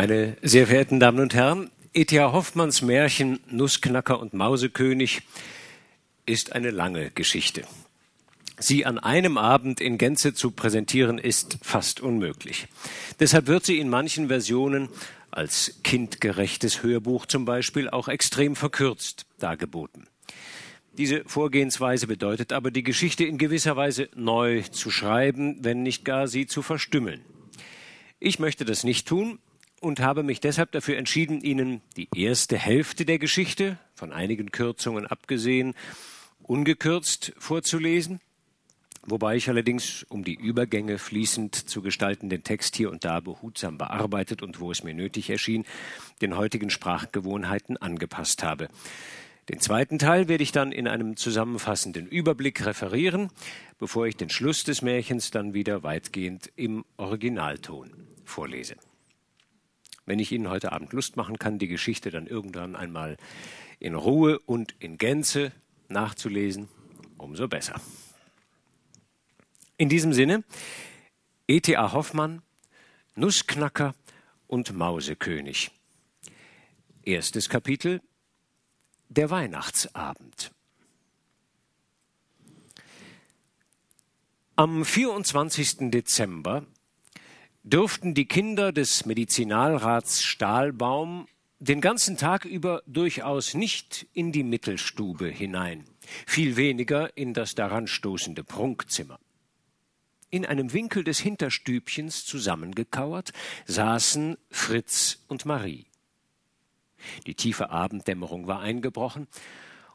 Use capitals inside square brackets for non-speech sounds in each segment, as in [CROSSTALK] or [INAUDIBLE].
Meine sehr verehrten Damen und Herren, E.T.A. Hoffmanns Märchen Nussknacker und Mausekönig ist eine lange Geschichte. Sie an einem Abend in Gänze zu präsentieren, ist fast unmöglich. Deshalb wird sie in manchen Versionen als kindgerechtes Hörbuch zum Beispiel auch extrem verkürzt dargeboten. Diese Vorgehensweise bedeutet aber, die Geschichte in gewisser Weise neu zu schreiben, wenn nicht gar sie zu verstümmeln. Ich möchte das nicht tun, und habe mich deshalb dafür entschieden, Ihnen die erste Hälfte der Geschichte, von einigen Kürzungen abgesehen, ungekürzt vorzulesen, wobei ich allerdings, um die Übergänge fließend zu gestalten, den Text hier und da behutsam bearbeitet und wo es mir nötig erschien, den heutigen Sprachgewohnheiten angepasst habe. Den zweiten Teil werde ich dann in einem zusammenfassenden Überblick referieren, bevor ich den Schluss des Märchens dann wieder weitgehend im Originalton vorlese. Wenn ich Ihnen heute Abend Lust machen kann, die Geschichte dann irgendwann einmal in Ruhe und in Gänze nachzulesen, umso besser. In diesem Sinne, E.T.A. Hoffmann, Nussknacker und Mausekönig. Erstes Kapitel Der Weihnachtsabend. Am 24. Dezember dürften die Kinder des Medizinalrats Stahlbaum den ganzen Tag über durchaus nicht in die Mittelstube hinein, viel weniger in das daran stoßende Prunkzimmer. In einem Winkel des Hinterstübchens zusammengekauert saßen Fritz und Marie. Die tiefe Abenddämmerung war eingebrochen,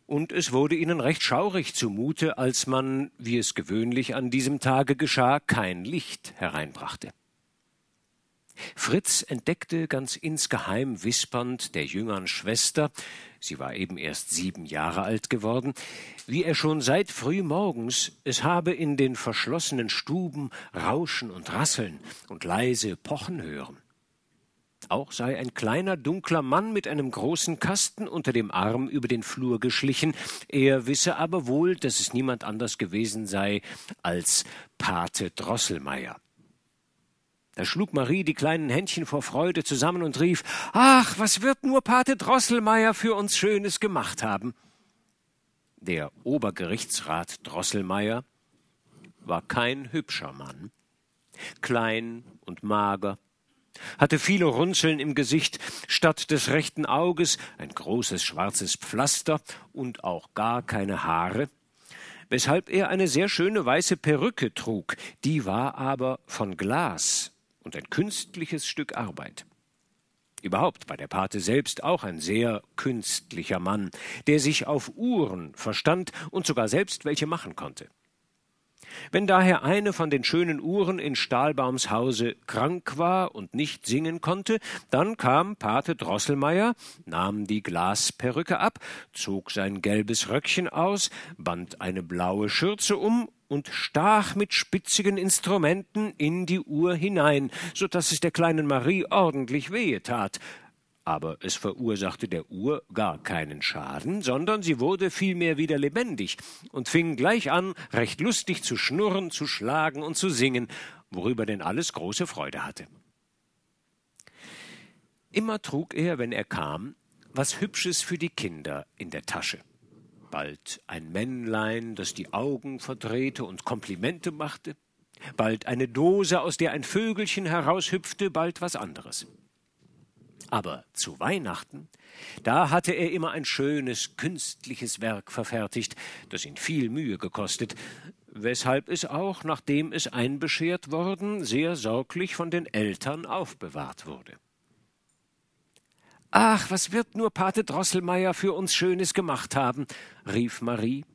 und es wurde ihnen recht schaurig zumute, als man, wie es gewöhnlich an diesem Tage geschah, kein Licht hereinbrachte. Fritz entdeckte ganz insgeheim wispernd der jüngern Schwester, sie war eben erst sieben Jahre alt geworden, wie er schon seit frühmorgens es habe in den verschlossenen Stuben rauschen und rasseln und leise pochen hören. Auch sei ein kleiner dunkler Mann mit einem großen Kasten unter dem Arm über den Flur geschlichen, er wisse aber wohl, dass es niemand anders gewesen sei als Pate Drosselmeier. Da schlug Marie die kleinen Händchen vor Freude zusammen und rief Ach, was wird nur Pate Drosselmeier für uns Schönes gemacht haben. Der Obergerichtsrat Drosselmeier war kein hübscher Mann, klein und mager, hatte viele Runzeln im Gesicht, statt des rechten Auges ein großes schwarzes Pflaster und auch gar keine Haare, weshalb er eine sehr schöne weiße Perücke trug, die war aber von Glas und ein künstliches Stück Arbeit. Überhaupt war der Pate selbst auch ein sehr künstlicher Mann, der sich auf Uhren verstand und sogar selbst welche machen konnte. Wenn daher eine von den schönen Uhren in Stahlbaums Hause krank war und nicht singen konnte, dann kam Pate Drosselmeier, nahm die Glasperücke ab, zog sein gelbes Röckchen aus, band eine blaue Schürze um und stach mit spitzigen Instrumenten in die Uhr hinein, so dass es der kleinen Marie ordentlich wehe tat. Aber es verursachte der Uhr gar keinen Schaden, sondern sie wurde vielmehr wieder lebendig und fing gleich an, recht lustig zu schnurren, zu schlagen und zu singen, worüber denn alles große Freude hatte. Immer trug er, wenn er kam, was Hübsches für die Kinder in der Tasche bald ein Männlein, das die Augen verdrehte und Komplimente machte, bald eine Dose, aus der ein Vögelchen heraushüpfte, bald was anderes. Aber zu Weihnachten, da hatte er immer ein schönes, künstliches Werk verfertigt, das ihn viel Mühe gekostet, weshalb es auch, nachdem es einbeschert worden, sehr sorglich von den Eltern aufbewahrt wurde. Ach, was wird nur Pate Drosselmeier für uns Schönes gemacht haben, rief Marie.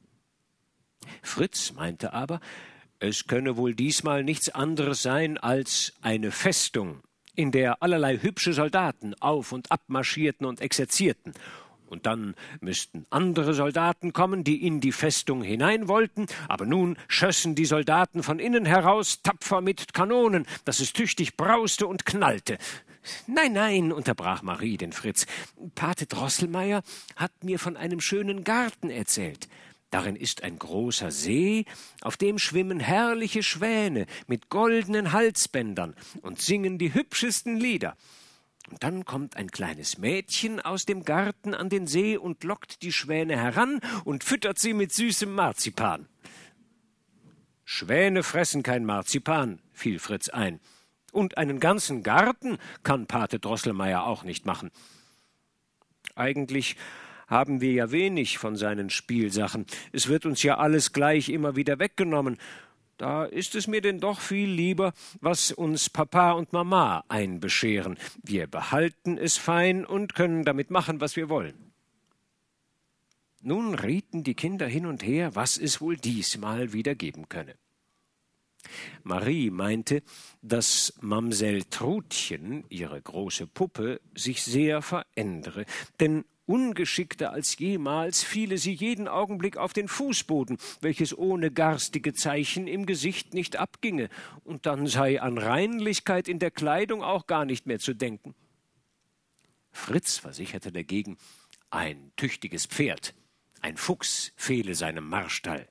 Fritz meinte aber, es könne wohl diesmal nichts anderes sein als eine Festung, in der allerlei hübsche Soldaten auf und ab marschierten und exerzierten, und dann müssten andere Soldaten kommen, die in die Festung hinein wollten, aber nun schössen die Soldaten von innen heraus tapfer mit Kanonen, dass es tüchtig brauste und knallte. Nein, nein, unterbrach Marie den Fritz. Pate Drosselmeier hat mir von einem schönen Garten erzählt. Darin ist ein großer See, auf dem schwimmen herrliche Schwäne mit goldenen Halsbändern und singen die hübschesten Lieder. Und dann kommt ein kleines Mädchen aus dem Garten an den See und lockt die Schwäne heran und füttert sie mit süßem Marzipan. Schwäne fressen kein Marzipan, fiel Fritz ein. Und einen ganzen Garten kann Pate Drosselmeier auch nicht machen. Eigentlich haben wir ja wenig von seinen Spielsachen. Es wird uns ja alles gleich immer wieder weggenommen. Da ist es mir denn doch viel lieber, was uns Papa und Mama einbescheren. Wir behalten es fein und können damit machen, was wir wollen. Nun rieten die Kinder hin und her, was es wohl diesmal wieder geben könne. Marie meinte, dass Mamsell Trutchen, ihre große Puppe, sich sehr verändere, denn ungeschickter als jemals fiele sie jeden Augenblick auf den Fußboden, welches ohne garstige Zeichen im Gesicht nicht abginge, und dann sei an Reinlichkeit in der Kleidung auch gar nicht mehr zu denken. Fritz versicherte dagegen, ein tüchtiges Pferd, ein Fuchs fehle seinem Marstall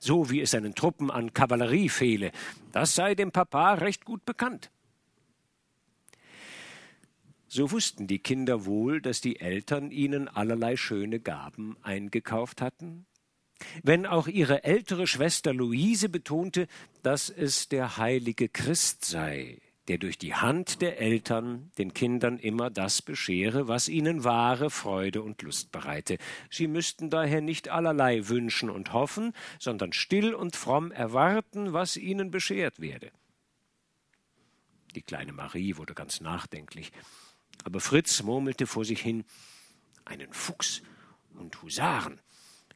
so wie es seinen Truppen an Kavallerie fehle. Das sei dem Papa recht gut bekannt. So wussten die Kinder wohl, dass die Eltern ihnen allerlei schöne Gaben eingekauft hatten, wenn auch ihre ältere Schwester Luise betonte, dass es der heilige Christ sei, der durch die Hand der Eltern den Kindern immer das beschere, was ihnen wahre Freude und Lust bereite. Sie müssten daher nicht allerlei wünschen und hoffen, sondern still und fromm erwarten, was ihnen beschert werde. Die kleine Marie wurde ganz nachdenklich, aber Fritz murmelte vor sich hin Einen Fuchs und Husaren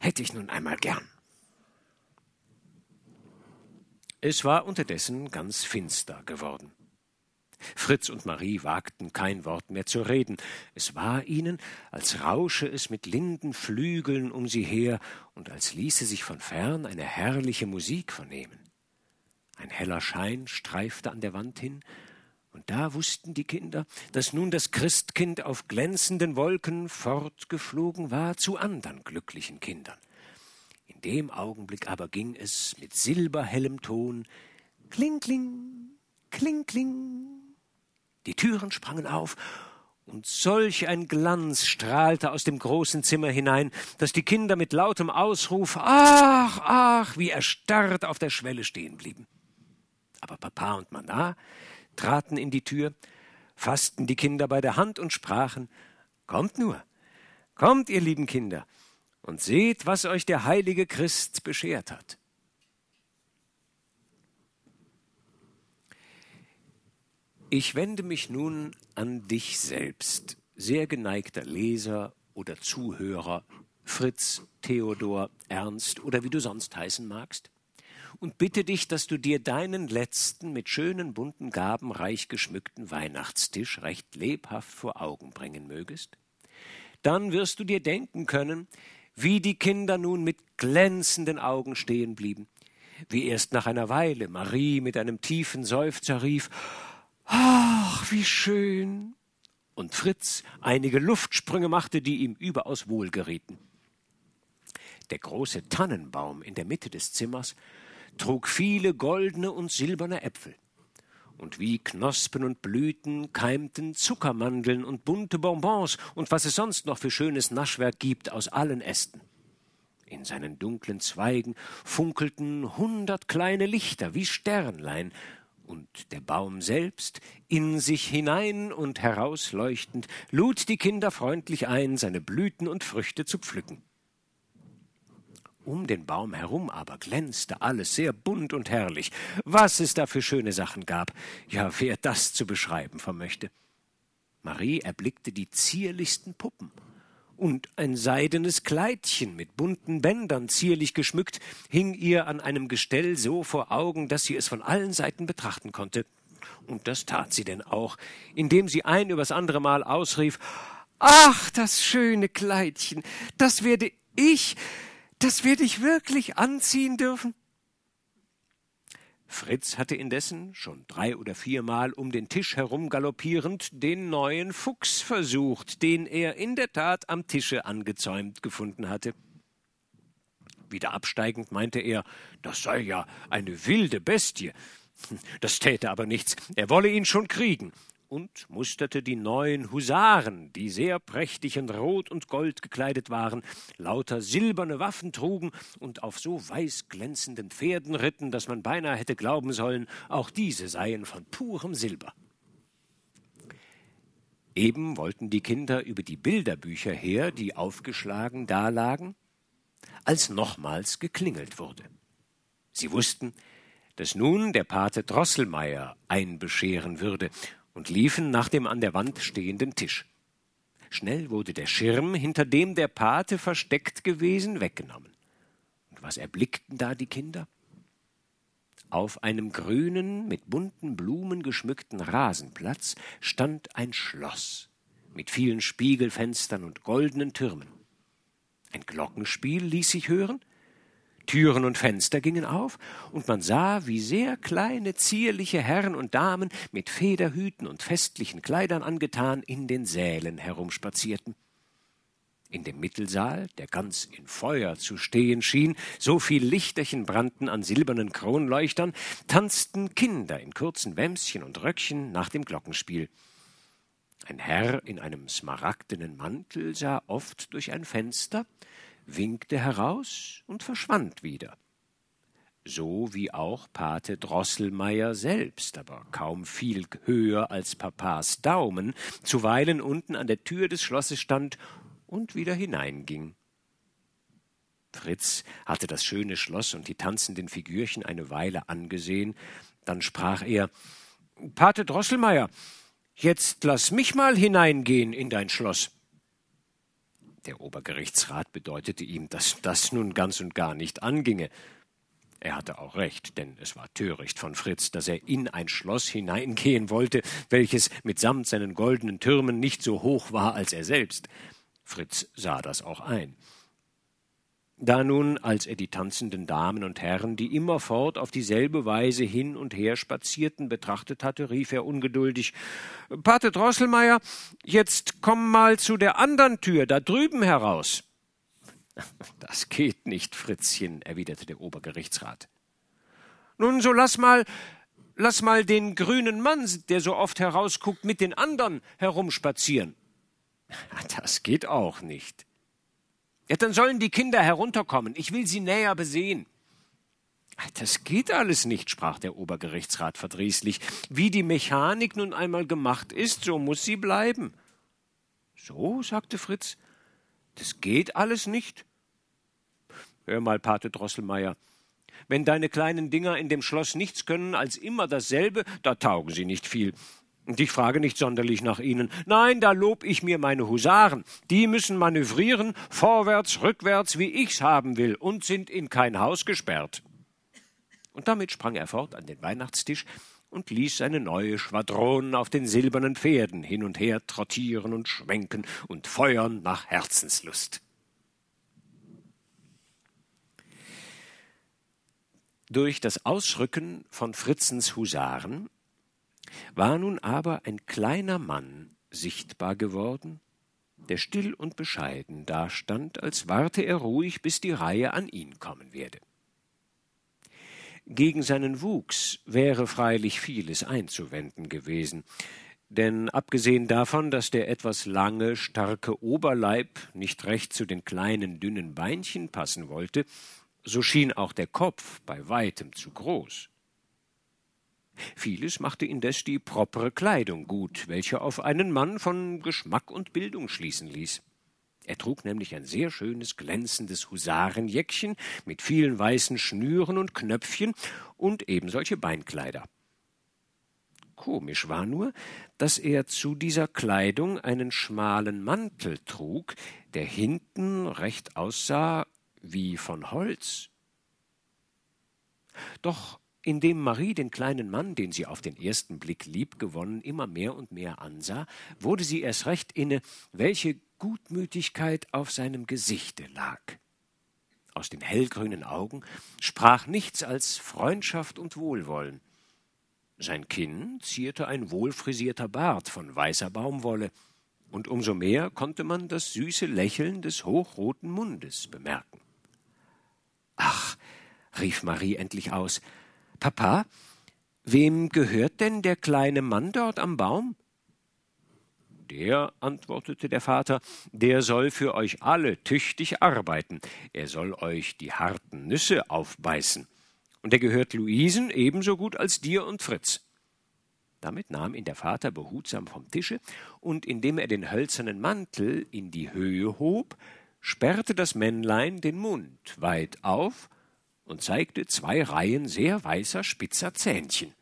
hätte ich nun einmal gern. Es war unterdessen ganz finster geworden. Fritz und Marie wagten kein Wort mehr zu reden. Es war ihnen, als rausche es mit linden Flügeln um sie her und als ließe sich von fern eine herrliche Musik vernehmen. Ein heller Schein streifte an der Wand hin, und da wussten die Kinder, dass nun das Christkind auf glänzenden Wolken fortgeflogen war zu andern glücklichen Kindern. In dem Augenblick aber ging es mit silberhellem Ton Kling, kling, kling, kling, die Türen sprangen auf, und solch ein Glanz strahlte aus dem großen Zimmer hinein, dass die Kinder mit lautem Ausruf Ach, ach, wie erstarrt auf der Schwelle stehen blieben. Aber Papa und Mama traten in die Tür, fassten die Kinder bei der Hand und sprachen Kommt nur, kommt, ihr lieben Kinder, und seht, was euch der heilige Christ beschert hat. Ich wende mich nun an dich selbst, sehr geneigter Leser oder Zuhörer, Fritz, Theodor, Ernst oder wie du sonst heißen magst, und bitte dich, dass du dir deinen letzten mit schönen bunten Gaben reich geschmückten Weihnachtstisch recht lebhaft vor Augen bringen mögest. Dann wirst du dir denken können, wie die Kinder nun mit glänzenden Augen stehen blieben, wie erst nach einer Weile Marie mit einem tiefen Seufzer rief Ach, wie schön. Und Fritz einige Luftsprünge machte, die ihm überaus wohlgerieten. Der große Tannenbaum in der Mitte des Zimmers trug viele goldene und silberne Äpfel. Und wie Knospen und Blüten keimten Zuckermandeln und bunte Bonbons und was es sonst noch für schönes Naschwerk gibt aus allen Ästen. In seinen dunklen Zweigen funkelten hundert kleine Lichter wie Sternlein, und der Baum selbst, in sich hinein und herausleuchtend, lud die Kinder freundlich ein, seine Blüten und Früchte zu pflücken. Um den Baum herum aber glänzte alles sehr bunt und herrlich, was es da für schöne Sachen gab, ja, wer das zu beschreiben vermöchte. Marie erblickte die zierlichsten Puppen, und ein seidenes Kleidchen mit bunten Bändern zierlich geschmückt hing ihr an einem Gestell so vor Augen, dass sie es von allen Seiten betrachten konnte. Und das tat sie denn auch, indem sie ein übers andere Mal ausrief Ach, das schöne Kleidchen, das werde ich, das werde ich wirklich anziehen dürfen. Fritz hatte indessen schon drei oder viermal um den Tisch herum galoppierend den neuen Fuchs versucht, den er in der Tat am Tische angezäumt gefunden hatte. Wieder absteigend meinte er, das sei ja eine wilde Bestie. Das täte aber nichts, er wolle ihn schon kriegen. Und musterte die neuen Husaren, die sehr prächtig in Rot und Gold gekleidet waren, lauter silberne Waffen trugen und auf so weiß glänzenden Pferden ritten, dass man beinahe hätte glauben sollen, auch diese seien von purem Silber. Eben wollten die Kinder über die Bilderbücher her, die aufgeschlagen dalagen, als nochmals geklingelt wurde. Sie wussten, dass nun der Pate Drosselmeier einbescheren würde, und liefen nach dem an der Wand stehenden Tisch. Schnell wurde der Schirm, hinter dem der Pate versteckt gewesen, weggenommen. Und was erblickten da die Kinder? Auf einem grünen, mit bunten Blumen geschmückten Rasenplatz stand ein Schloss mit vielen Spiegelfenstern und goldenen Türmen. Ein Glockenspiel ließ sich hören, Türen und Fenster gingen auf, und man sah, wie sehr kleine, zierliche Herren und Damen mit Federhüten und festlichen Kleidern angetan in den Sälen herumspazierten. In dem Mittelsaal, der ganz in Feuer zu stehen schien, so viel Lichterchen brannten an silbernen Kronleuchtern, tanzten Kinder in kurzen Wämschen und Röckchen nach dem Glockenspiel. Ein Herr in einem smaragdenen Mantel sah oft durch ein Fenster, winkte heraus und verschwand wieder. So wie auch Pate Drosselmeier selbst, aber kaum viel höher als Papas Daumen, zuweilen unten an der Tür des Schlosses stand und wieder hineinging. Fritz hatte das schöne Schloss und die tanzenden Figürchen eine Weile angesehen, dann sprach er Pate Drosselmeier, jetzt lass mich mal hineingehen in dein Schloss. Der Obergerichtsrat bedeutete ihm, dass das nun ganz und gar nicht anginge. Er hatte auch recht, denn es war töricht von Fritz, dass er in ein Schloss hineingehen wollte, welches mitsamt seinen goldenen Türmen nicht so hoch war als er selbst. Fritz sah das auch ein. Da nun, als er die tanzenden Damen und Herren, die immerfort auf dieselbe Weise hin und her spazierten, betrachtet hatte, rief er ungeduldig Pate Drosselmeier, jetzt komm mal zu der andern Tür, da drüben heraus. [LAUGHS] Das geht nicht, Fritzchen, erwiderte der Obergerichtsrat. Nun, so lass mal, lass mal den grünen Mann, der so oft herausguckt, mit den anderen herumspazieren. [LAUGHS] Das geht auch nicht. Ja, dann sollen die Kinder herunterkommen. Ich will sie näher besehen. Das geht alles nicht, sprach der Obergerichtsrat verdrießlich. Wie die Mechanik nun einmal gemacht ist, so muss sie bleiben. So, sagte Fritz, das geht alles nicht. Hör mal, Pate Drosselmeier, wenn deine kleinen Dinger in dem Schloss nichts können als immer dasselbe, da taugen sie nicht viel. Und ich frage nicht sonderlich nach ihnen. Nein, da lob ich mir meine Husaren. Die müssen manövrieren, vorwärts, rückwärts, wie ich's haben will, und sind in kein Haus gesperrt. Und damit sprang er fort an den Weihnachtstisch und ließ seine neue Schwadron auf den silbernen Pferden hin und her trottieren und schwenken und feuern nach Herzenslust. Durch das Ausrücken von Fritzens Husaren war nun aber ein kleiner Mann sichtbar geworden, der still und bescheiden dastand, als warte er ruhig, bis die Reihe an ihn kommen werde. Gegen seinen Wuchs wäre freilich vieles einzuwenden gewesen, denn abgesehen davon, dass der etwas lange, starke Oberleib nicht recht zu den kleinen, dünnen Beinchen passen wollte, so schien auch der Kopf bei weitem zu groß. Vieles machte indes die propre Kleidung gut, welche auf einen Mann von Geschmack und Bildung schließen ließ. Er trug nämlich ein sehr schönes, glänzendes Husarenjäckchen mit vielen weißen Schnüren und Knöpfchen und ebensolche Beinkleider. Komisch war nur, dass er zu dieser Kleidung einen schmalen Mantel trug, der hinten recht aussah wie von Holz. Doch indem Marie den kleinen Mann, den sie auf den ersten Blick liebgewonnen, immer mehr und mehr ansah, wurde sie erst recht inne, welche Gutmütigkeit auf seinem Gesichte lag. Aus den hellgrünen Augen sprach nichts als Freundschaft und Wohlwollen. Sein Kinn zierte ein wohlfrisierter Bart von weißer Baumwolle, und umso mehr konnte man das süße Lächeln des hochroten Mundes bemerken. Ach, rief Marie endlich aus, Papa, wem gehört denn der kleine Mann dort am Baum? Der, antwortete der Vater, der soll für euch alle tüchtig arbeiten, er soll euch die harten Nüsse aufbeißen. Und er gehört Luisen ebenso gut als dir und Fritz. Damit nahm ihn der Vater behutsam vom Tische, und indem er den hölzernen Mantel in die Höhe hob, sperrte das Männlein den Mund weit auf und zeigte zwei Reihen sehr weißer, spitzer Zähnchen.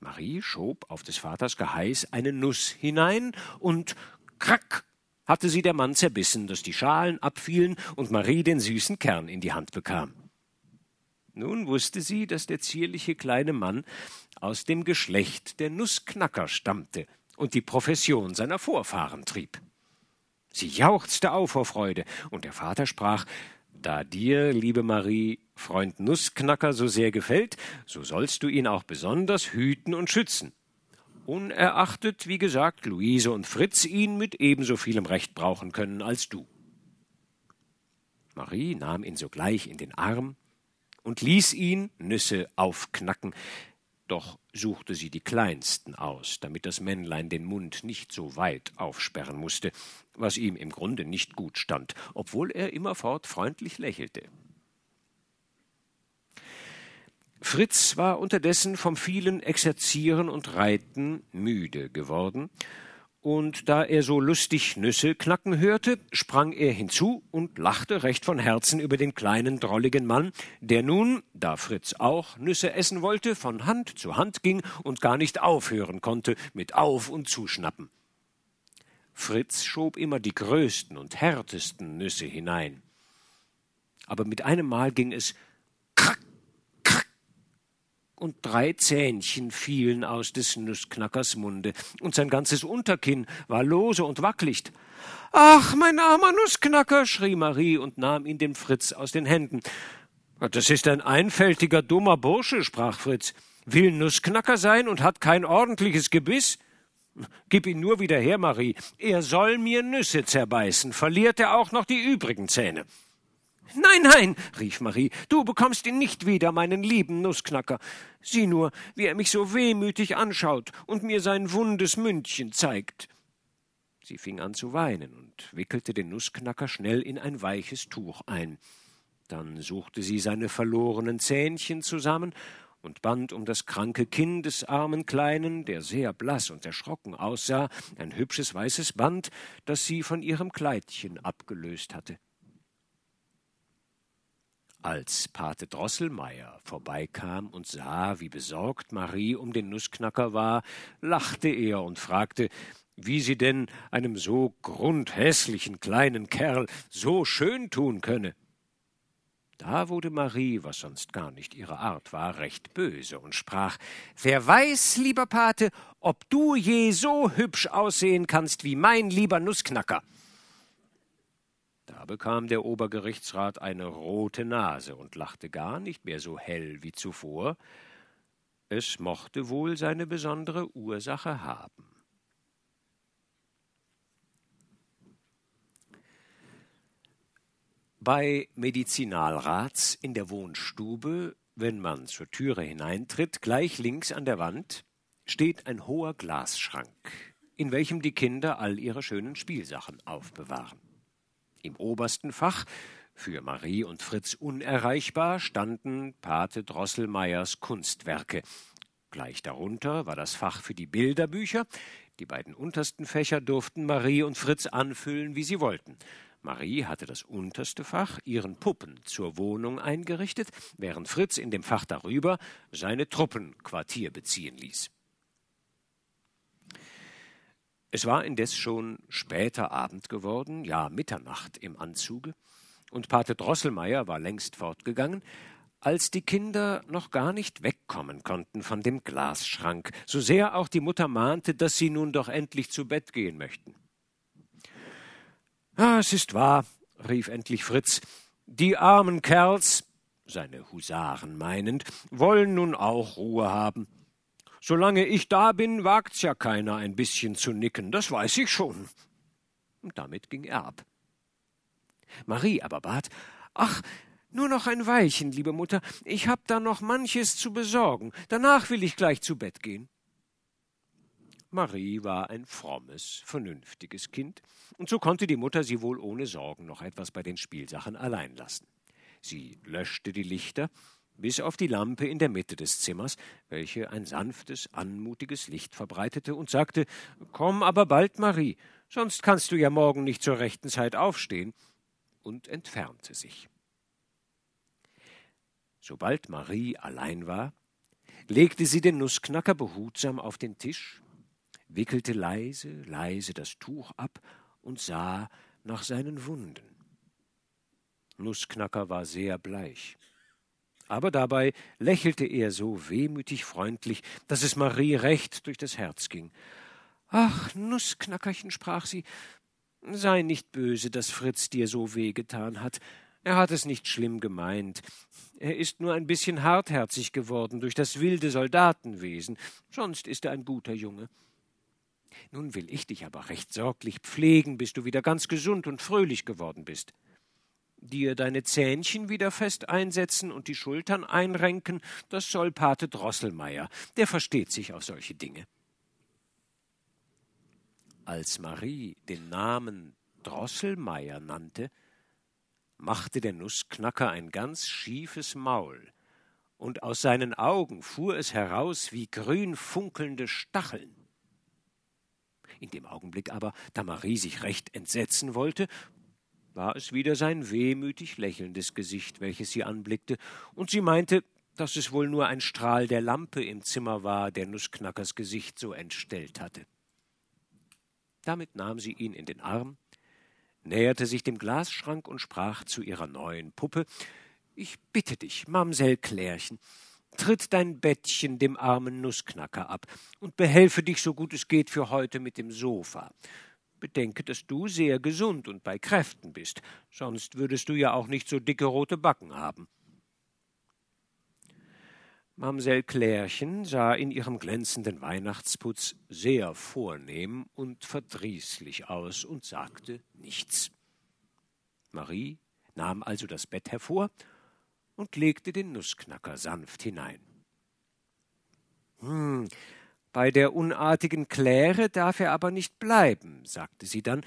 Marie schob auf des Vaters Geheiß eine Nuss hinein, und krack hatte sie der Mann zerbissen, dass die Schalen abfielen und Marie den süßen Kern in die Hand bekam. Nun wusste sie, dass der zierliche kleine Mann aus dem Geschlecht der Nussknacker stammte und die Profession seiner Vorfahren trieb. Sie jauchzte auf vor Freude, und der Vater sprach Da dir, liebe Marie, Freund Nussknacker so sehr gefällt, so sollst du ihn auch besonders hüten und schützen. Unerachtet, wie gesagt, Luise und Fritz ihn mit ebenso vielem Recht brauchen können als du. Marie nahm ihn sogleich in den Arm und ließ ihn Nüsse aufknacken, doch suchte sie die kleinsten aus, damit das Männlein den Mund nicht so weit aufsperren musste, was ihm im Grunde nicht gut stand, obwohl er immerfort freundlich lächelte. Fritz war unterdessen vom vielen Exerzieren und Reiten müde geworden, und da er so lustig Nüsse knacken hörte, sprang er hinzu und lachte recht von Herzen über den kleinen drolligen Mann, der nun, da Fritz auch Nüsse essen wollte, von Hand zu Hand ging und gar nicht aufhören konnte mit Auf und Zuschnappen. Fritz schob immer die größten und härtesten Nüsse hinein. Aber mit einem Mal ging es krack, und drei Zähnchen fielen aus des Nussknackers Munde, und sein ganzes Unterkinn war lose und wacklicht. Ach, mein armer Nussknacker, schrie Marie und nahm ihn dem Fritz aus den Händen. Das ist ein einfältiger, dummer Bursche, sprach Fritz. Will Nussknacker sein und hat kein ordentliches Gebiss? Gib ihn nur wieder her, Marie. Er soll mir Nüsse zerbeißen, verliert er auch noch die übrigen Zähne. Nein, nein, rief Marie, du bekommst ihn nicht wieder, meinen lieben Nussknacker. Sieh nur, wie er mich so wehmütig anschaut und mir sein wundes Mündchen zeigt. Sie fing an zu weinen und wickelte den Nussknacker schnell in ein weiches Tuch ein. Dann suchte sie seine verlorenen Zähnchen zusammen und band um das kranke Kinn des armen Kleinen, der sehr blass und erschrocken aussah, ein hübsches weißes Band, das sie von ihrem Kleidchen abgelöst hatte. Als Pate Drosselmeier vorbeikam und sah, wie besorgt Marie um den Nussknacker war, lachte er und fragte, wie sie denn einem so grundhässlichen kleinen Kerl so schön tun könne. Da wurde Marie, was sonst gar nicht ihre Art war, recht böse und sprach Wer weiß, lieber Pate, ob du je so hübsch aussehen kannst wie mein lieber Nussknacker. Bekam der Obergerichtsrat eine rote Nase und lachte gar nicht mehr so hell wie zuvor. Es mochte wohl seine besondere Ursache haben. Bei Medizinalrats in der Wohnstube, wenn man zur Türe hineintritt, gleich links an der Wand, steht ein hoher Glasschrank, in welchem die Kinder all ihre schönen Spielsachen aufbewahren. Im obersten Fach, für Marie und Fritz unerreichbar, standen Pate Drosselmeiers Kunstwerke. Gleich darunter war das Fach für die Bilderbücher. Die beiden untersten Fächer durften Marie und Fritz anfüllen, wie sie wollten. Marie hatte das unterste Fach ihren Puppen zur Wohnung eingerichtet, während Fritz in dem Fach darüber seine Truppen Quartier beziehen ließ. Es war indes schon später Abend geworden, ja Mitternacht im Anzuge, und Pate Drosselmeier war längst fortgegangen, als die Kinder noch gar nicht wegkommen konnten von dem Glasschrank, so sehr auch die Mutter mahnte, dass sie nun doch endlich zu Bett gehen möchten. Ah, es ist wahr, rief endlich Fritz, die armen Kerls, seine Husaren meinend, wollen nun auch Ruhe haben. Solange ich da bin, wagt's ja keiner ein bisschen zu nicken, das weiß ich schon. Und damit ging er ab. Marie aber bat, ach, nur noch ein Weilchen, liebe Mutter, ich hab da noch manches zu besorgen, danach will ich gleich zu Bett gehen. Marie war ein frommes, vernünftiges Kind, und so konnte die Mutter sie wohl ohne Sorgen noch etwas bei den Spielsachen allein lassen. Sie löschte die Lichter, bis auf die Lampe in der Mitte des Zimmers, welche ein sanftes, anmutiges Licht verbreitete, und sagte Komm aber bald, Marie, sonst kannst du ja morgen nicht zur rechten Zeit aufstehen, und entfernte sich. Sobald Marie allein war, legte sie den Nussknacker behutsam auf den Tisch, wickelte leise, leise das Tuch ab und sah nach seinen Wunden. Nussknacker war sehr bleich. Aber dabei lächelte er so wehmütig freundlich, dass es Marie recht durch das Herz ging. Ach, Nussknackerchen, sprach sie, sei nicht böse, dass Fritz dir so weh getan hat. Er hat es nicht schlimm gemeint. Er ist nur ein bisschen hartherzig geworden durch das wilde Soldatenwesen, sonst ist er ein guter Junge. Nun will ich dich aber recht sorglich pflegen, bis du wieder ganz gesund und fröhlich geworden bist. Dir deine Zähnchen wieder fest einsetzen und die Schultern einrenken, das soll Pate Drosselmeier, der versteht sich auf solche Dinge. Als Marie den Namen Drosselmeier nannte, machte der Nussknacker ein ganz schiefes Maul, und aus seinen Augen fuhr es heraus wie grün funkelnde Stacheln. In dem Augenblick aber, da Marie sich recht entsetzen wollte, war es wieder sein wehmütig lächelndes Gesicht, welches sie anblickte, und sie meinte, dass es wohl nur ein Strahl der Lampe im Zimmer war, der Nussknackers Gesicht so entstellt hatte. Damit nahm sie ihn in den Arm, näherte sich dem Glasschrank und sprach zu ihrer neuen Puppe Ich bitte dich, Mamsell Klärchen, tritt dein Bettchen dem armen Nussknacker ab und behelfe dich so gut es geht für heute mit dem Sofa. Bedenke, dass du sehr gesund und bei Kräften bist, sonst würdest du ja auch nicht so dicke rote Backen haben. Mamsell Klärchen sah in ihrem glänzenden Weihnachtsputz sehr vornehm und verdrießlich aus und sagte nichts. Marie nahm also das Bett hervor und legte den Nussknacker sanft hinein. Hm, bei der unartigen Kläre darf er aber nicht bleiben, sagte sie dann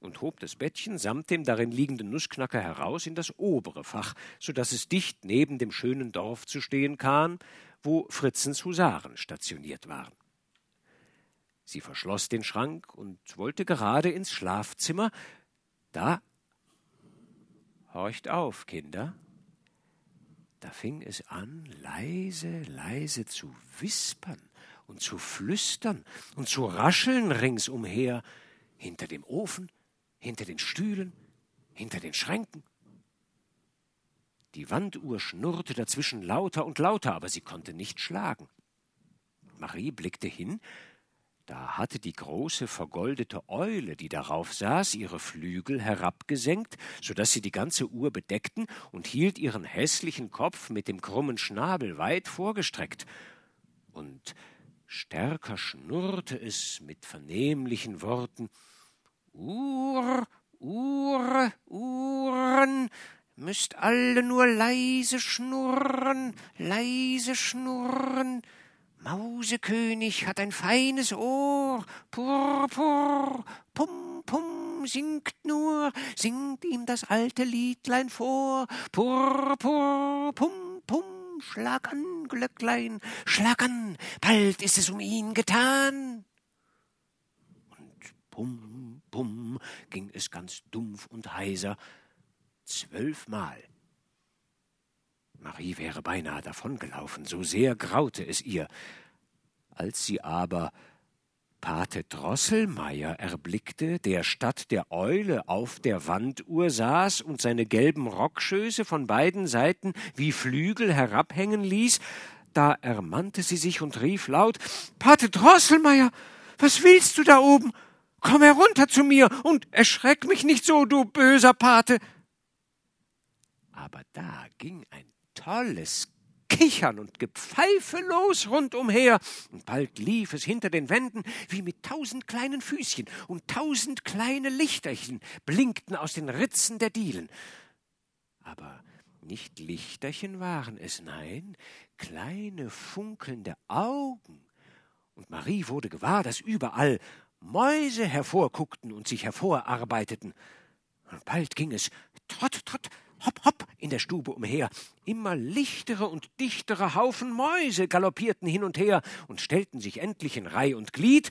und hob das Bettchen samt dem darin liegenden Nussknacker heraus in das obere Fach, so dass es dicht neben dem schönen Dorf zu stehen kam, wo Fritzens Husaren stationiert waren. Sie verschloss den Schrank und wollte gerade ins Schlafzimmer, da Horcht auf, Kinder, da fing es an, leise, leise zu wispern und zu flüstern und zu rascheln ringsumher, hinter dem Ofen, hinter den Stühlen, hinter den Schränken. Die Wanduhr schnurrte dazwischen lauter und lauter, aber sie konnte nicht schlagen. Marie blickte hin, da hatte die große vergoldete Eule, die darauf saß, ihre Flügel herabgesenkt, so dass sie die ganze Uhr bedeckten, und hielt ihren hässlichen Kopf mit dem krummen Schnabel weit vorgestreckt. Und stärker schnurrte es mit vernehmlichen Worten Uhr, Uhr, Uhren, müßt alle nur leise schnurren, leise schnurren. Mausekönig hat ein feines Ohr, purr, pum, pum, singt nur, singt ihm das alte Liedlein vor, purr, purr, pum, schlag an, Glöcklein, schlag an, bald ist es um ihn getan. Und pum, pum, ging es ganz dumpf und heiser, zwölfmal. Marie wäre beinahe davongelaufen, so sehr graute es ihr. Als sie aber Pate Drosselmeier erblickte, der statt der Eule auf der Wanduhr saß und seine gelben Rockschöße von beiden Seiten wie Flügel herabhängen ließ, da ermannte sie sich und rief laut Pate Drosselmeier, was willst du da oben? Komm herunter zu mir und erschreck mich nicht so, du böser Pate. Aber da ging ein tolles Kichern und Gepfeife los rundumher, und bald lief es hinter den Wänden wie mit tausend kleinen Füßchen, und tausend kleine Lichterchen blinkten aus den Ritzen der Dielen. Aber nicht Lichterchen waren es, nein, kleine funkelnde Augen, und Marie wurde gewahr, dass überall Mäuse hervorguckten und sich hervorarbeiteten. Und bald ging es trott, trott, hopp, hopp in der Stube umher. Immer lichtere und dichtere Haufen Mäuse galoppierten hin und her und stellten sich endlich in Reih und Glied,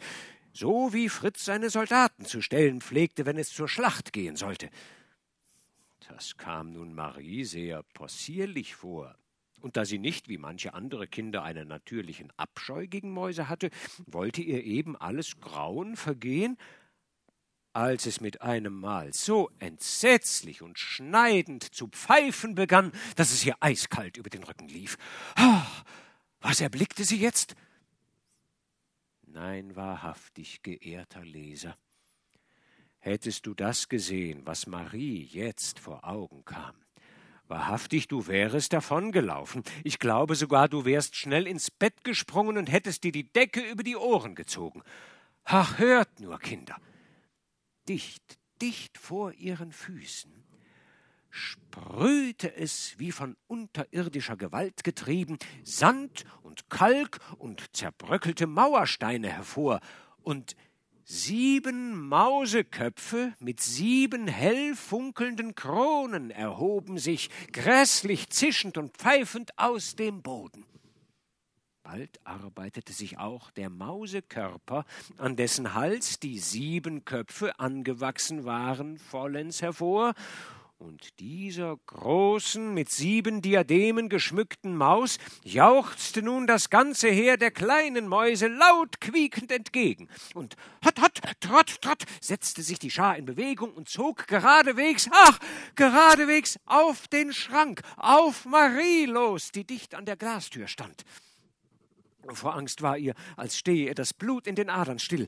so wie Fritz seine Soldaten zu stellen pflegte, wenn es zur Schlacht gehen sollte. Das kam nun Marie sehr possierlich vor. Und da sie nicht, wie manche andere Kinder, einen natürlichen Abscheu gegen Mäuse hatte, wollte ihr eben alles Grauen vergehen, als es mit einem Mal so entsetzlich und schneidend zu pfeifen begann, dass es ihr eiskalt über den Rücken lief. Ah, was erblickte sie jetzt? Nein, wahrhaftig, geehrter Leser, hättest du das gesehen, was Marie jetzt vor Augen kam, Wahrhaftig, du wärest davongelaufen. Ich glaube sogar, du wärst schnell ins Bett gesprungen und hättest dir die Decke über die Ohren gezogen. Ach, hört nur, Kinder. Dicht, dicht vor ihren Füßen sprühte es, wie von unterirdischer Gewalt getrieben, Sand und Kalk und zerbröckelte Mauersteine hervor, und Sieben Mauseköpfe mit sieben hell funkelnden Kronen erhoben sich, grässlich zischend und pfeifend aus dem Boden. Bald arbeitete sich auch der Mausekörper, an dessen Hals die sieben Köpfe angewachsen waren, vollends hervor, und dieser großen, mit sieben Diademen geschmückten Maus jauchzte nun das ganze Heer der kleinen Mäuse laut quiekend entgegen. Und hot, hot, trott, trott, setzte sich die Schar in Bewegung und zog geradewegs, ach, geradewegs auf den Schrank, auf Marie los, die dicht an der Glastür stand. Vor Angst war ihr, als stehe ihr das Blut in den Adern still.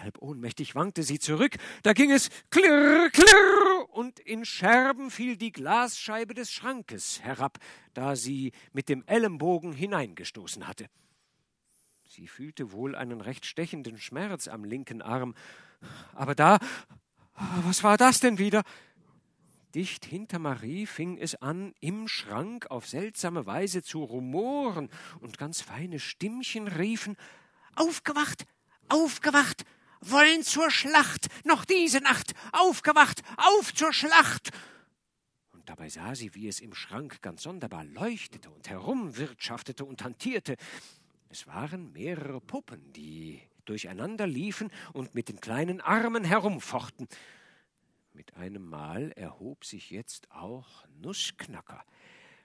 Halb ohnmächtig wankte sie zurück, da ging es klirr, klirr, und in Scherben fiel die Glasscheibe des Schrankes herab, da sie mit dem Ellenbogen hineingestoßen hatte. Sie fühlte wohl einen recht stechenden Schmerz am linken Arm, aber da, was war das denn wieder? Dicht hinter Marie fing es an, im Schrank auf seltsame Weise zu rumoren, und ganz feine Stimmchen riefen Aufgewacht, aufgewacht, wollen zur Schlacht, noch diese Nacht, aufgewacht, auf zur Schlacht. Und dabei sah sie, wie es im Schrank ganz sonderbar leuchtete und herumwirtschaftete und hantierte. Es waren mehrere Puppen, die durcheinander liefen und mit den kleinen Armen herumfochten. Mit einem Mal erhob sich jetzt auch Nussknacker,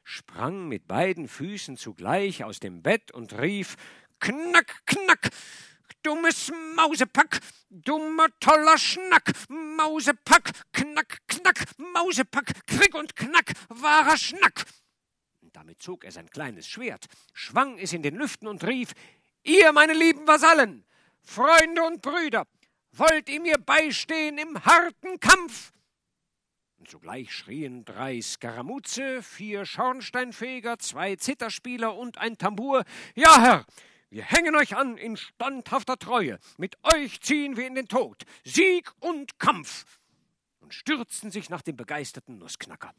sprang mit beiden Füßen zugleich aus dem Bett und rief Knack, knack, dummes Mausepack, dummer toller Schnack, Mausepack, knack, knack, Mausepack, krick und knack, wahrer Schnack. Damit zog er sein kleines Schwert, schwang es in den Lüften und rief, ihr, meine lieben Vasallen, Freunde und Brüder, wollt ihr mir beistehen im harten Kampf? Und sogleich schrien drei Skaramuzze, vier Schornsteinfeger, zwei Zitterspieler und ein Tambour, ja, Herr, wir hängen euch an in standhafter Treue. Mit euch ziehen wir in den Tod. Sieg und Kampf. Und stürzten sich nach dem begeisterten Nussknacker.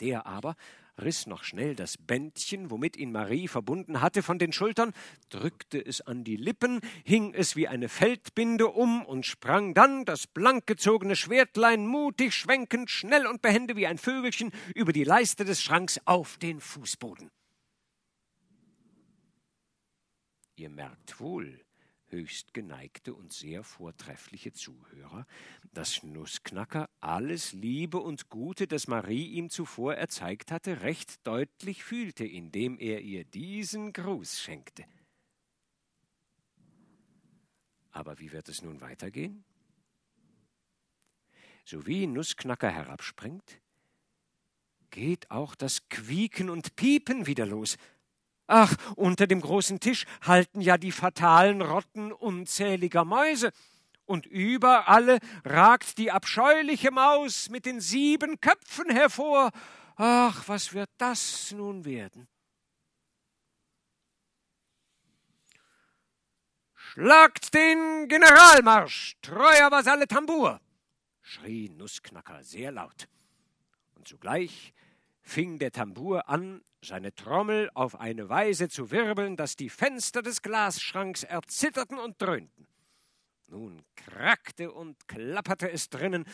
Der aber riss noch schnell das Bändchen, womit ihn Marie verbunden hatte, von den Schultern, drückte es an die Lippen, hing es wie eine Feldbinde um und sprang dann, das blank gezogene Schwertlein mutig schwenkend, schnell und behende wie ein Vögelchen, über die Leiste des Schranks auf den Fußboden. Ihr merkt wohl, höchst geneigte und sehr vortreffliche Zuhörer, dass Nussknacker alles Liebe und Gute, das Marie ihm zuvor erzeigt hatte, recht deutlich fühlte, indem er ihr diesen Gruß schenkte. Aber wie wird es nun weitergehen? So wie Nussknacker herabspringt, geht auch das Quieken und Piepen wieder los, Ach, unter dem großen Tisch halten ja die fatalen Rotten unzähliger Mäuse. Und über alle ragt die abscheuliche Maus mit den sieben Köpfen hervor. Ach, was wird das nun werden? Schlagt den Generalmarsch, treuer Vasalle Tambour! schrie Nussknacker sehr laut. Und zugleich fing der Tambour an, seine Trommel auf eine Weise zu wirbeln, dass die Fenster des Glasschranks erzitterten und dröhnten. Nun krackte und klapperte es drinnen,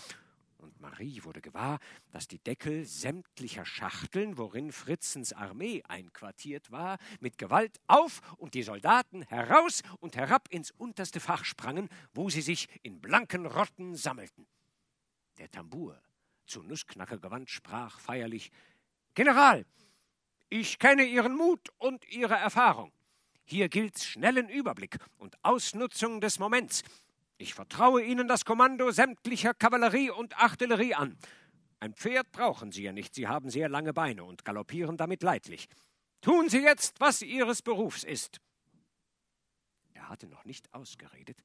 und Marie wurde gewahr, dass die Deckel sämtlicher Schachteln, worin Fritzens Armee einquartiert war, mit Gewalt auf und die Soldaten heraus und herab ins unterste Fach sprangen, wo sie sich in blanken Rotten sammelten. Der Tambour, zu Nussknacker gewandt, sprach feierlich General, ich kenne Ihren Mut und Ihre Erfahrung. Hier gilt schnellen Überblick und Ausnutzung des Moments. Ich vertraue Ihnen das Kommando sämtlicher Kavallerie und Artillerie an. Ein Pferd brauchen Sie ja nicht, Sie haben sehr lange Beine und galoppieren damit leidlich. Tun Sie jetzt, was Ihres Berufs ist. Er hatte noch nicht ausgeredet,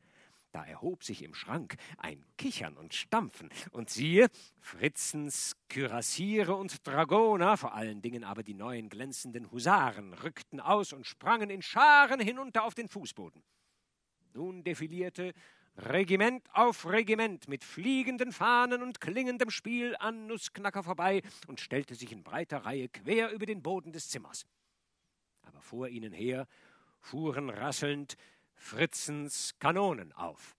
da erhob sich im Schrank ein Kichern und Stampfen, und siehe, Fritzens Kürassiere und Dragoner, vor allen Dingen aber die neuen glänzenden Husaren, rückten aus und sprangen in Scharen hinunter auf den Fußboden. Nun defilierte Regiment auf Regiment mit fliegenden Fahnen und klingendem Spiel an Nussknacker vorbei und stellte sich in breiter Reihe quer über den Boden des Zimmers. Aber vor ihnen her fuhren rasselnd Fritzens Kanonen auf.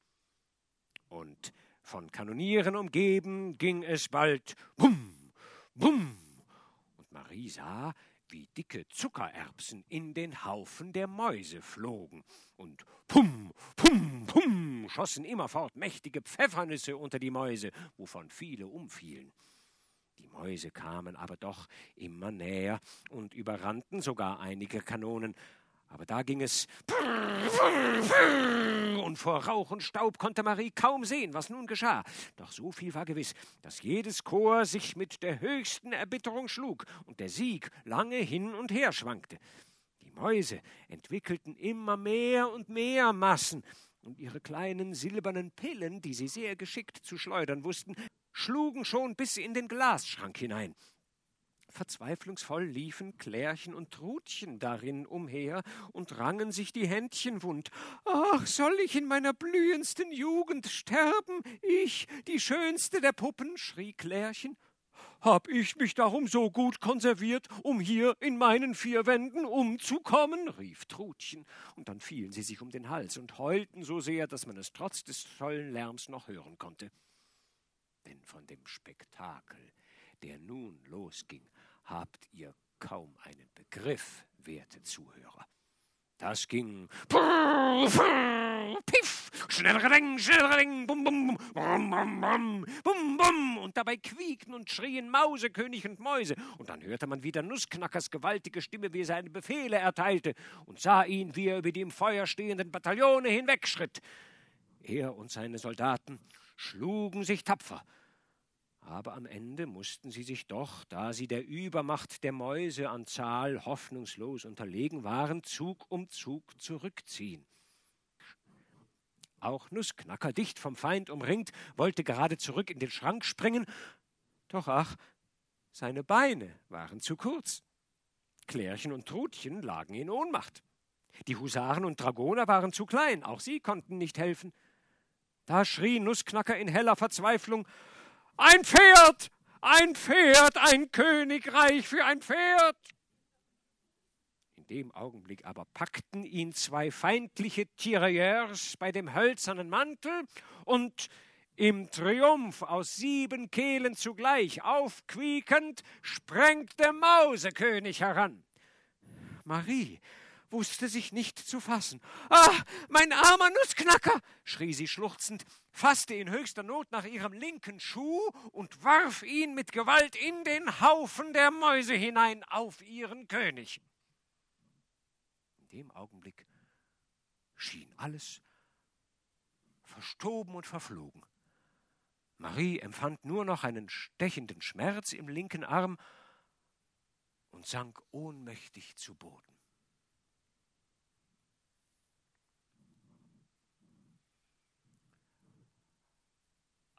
Und von Kanonieren umgeben ging es bald Bum, Bum, und Marie sah, wie dicke Zuckererbsen in den Haufen der Mäuse flogen, und pum, pum, pum schossen immerfort mächtige Pfeffernüsse unter die Mäuse, wovon viele umfielen. Die Mäuse kamen aber doch immer näher und überrannten sogar einige Kanonen, aber da ging es und vor Rauch und Staub konnte Marie kaum sehen, was nun geschah. Doch so viel war gewiss, dass jedes Chor sich mit der höchsten Erbitterung schlug und der Sieg lange hin und her schwankte. Die Mäuse entwickelten immer mehr und mehr Massen, und ihre kleinen silbernen Pillen, die sie sehr geschickt zu schleudern wussten, schlugen schon bis in den Glasschrank hinein. Verzweiflungsvoll liefen Klärchen und Trutchen darin umher und rangen sich die Händchen wund. Ach, soll ich in meiner blühendsten Jugend sterben? Ich, die schönste der Puppen, schrie Klärchen. Hab ich mich darum so gut konserviert, um hier in meinen vier Wänden umzukommen? rief Trutchen, und dann fielen sie sich um den Hals und heulten so sehr, dass man es trotz des tollen Lärms noch hören konnte. Denn von dem Spektakel, der nun losging, habt ihr kaum einen Begriff, werte Zuhörer. Das ging piff, schneller Ding, schneller Ding, bum, bum, bum, bum, bum, bum, bum, und dabei quiekten und schrien Mausekönig und Mäuse, und dann hörte man wieder Nussknackers gewaltige Stimme, wie er seine Befehle erteilte, und sah ihn, wie er über die im Feuer stehenden Bataillone hinwegschritt. Er und seine Soldaten schlugen sich tapfer, aber am Ende mussten sie sich doch, da sie der Übermacht der Mäuse an Zahl hoffnungslos unterlegen waren, Zug um Zug zurückziehen. Auch Nussknacker, dicht vom Feind umringt, wollte gerade zurück in den Schrank springen, doch ach, seine Beine waren zu kurz. Klärchen und Trutchen lagen in Ohnmacht. Die Husaren und Dragoner waren zu klein, auch sie konnten nicht helfen. Da schrie Nussknacker in heller Verzweiflung ein Pferd! Ein Pferd! Ein Königreich für ein Pferd! In dem Augenblick aber packten ihn zwei feindliche Tirailleurs bei dem hölzernen Mantel und im Triumph aus sieben Kehlen zugleich aufquiekend sprengt der Mausekönig heran. Marie wusste sich nicht zu fassen. Ah, mein armer Nussknacker! schrie sie schluchzend, fasste in höchster Not nach ihrem linken Schuh und warf ihn mit Gewalt in den Haufen der Mäuse hinein auf ihren König. In dem Augenblick schien alles verstoben und verflogen. Marie empfand nur noch einen stechenden Schmerz im linken Arm und sank ohnmächtig zu Boden.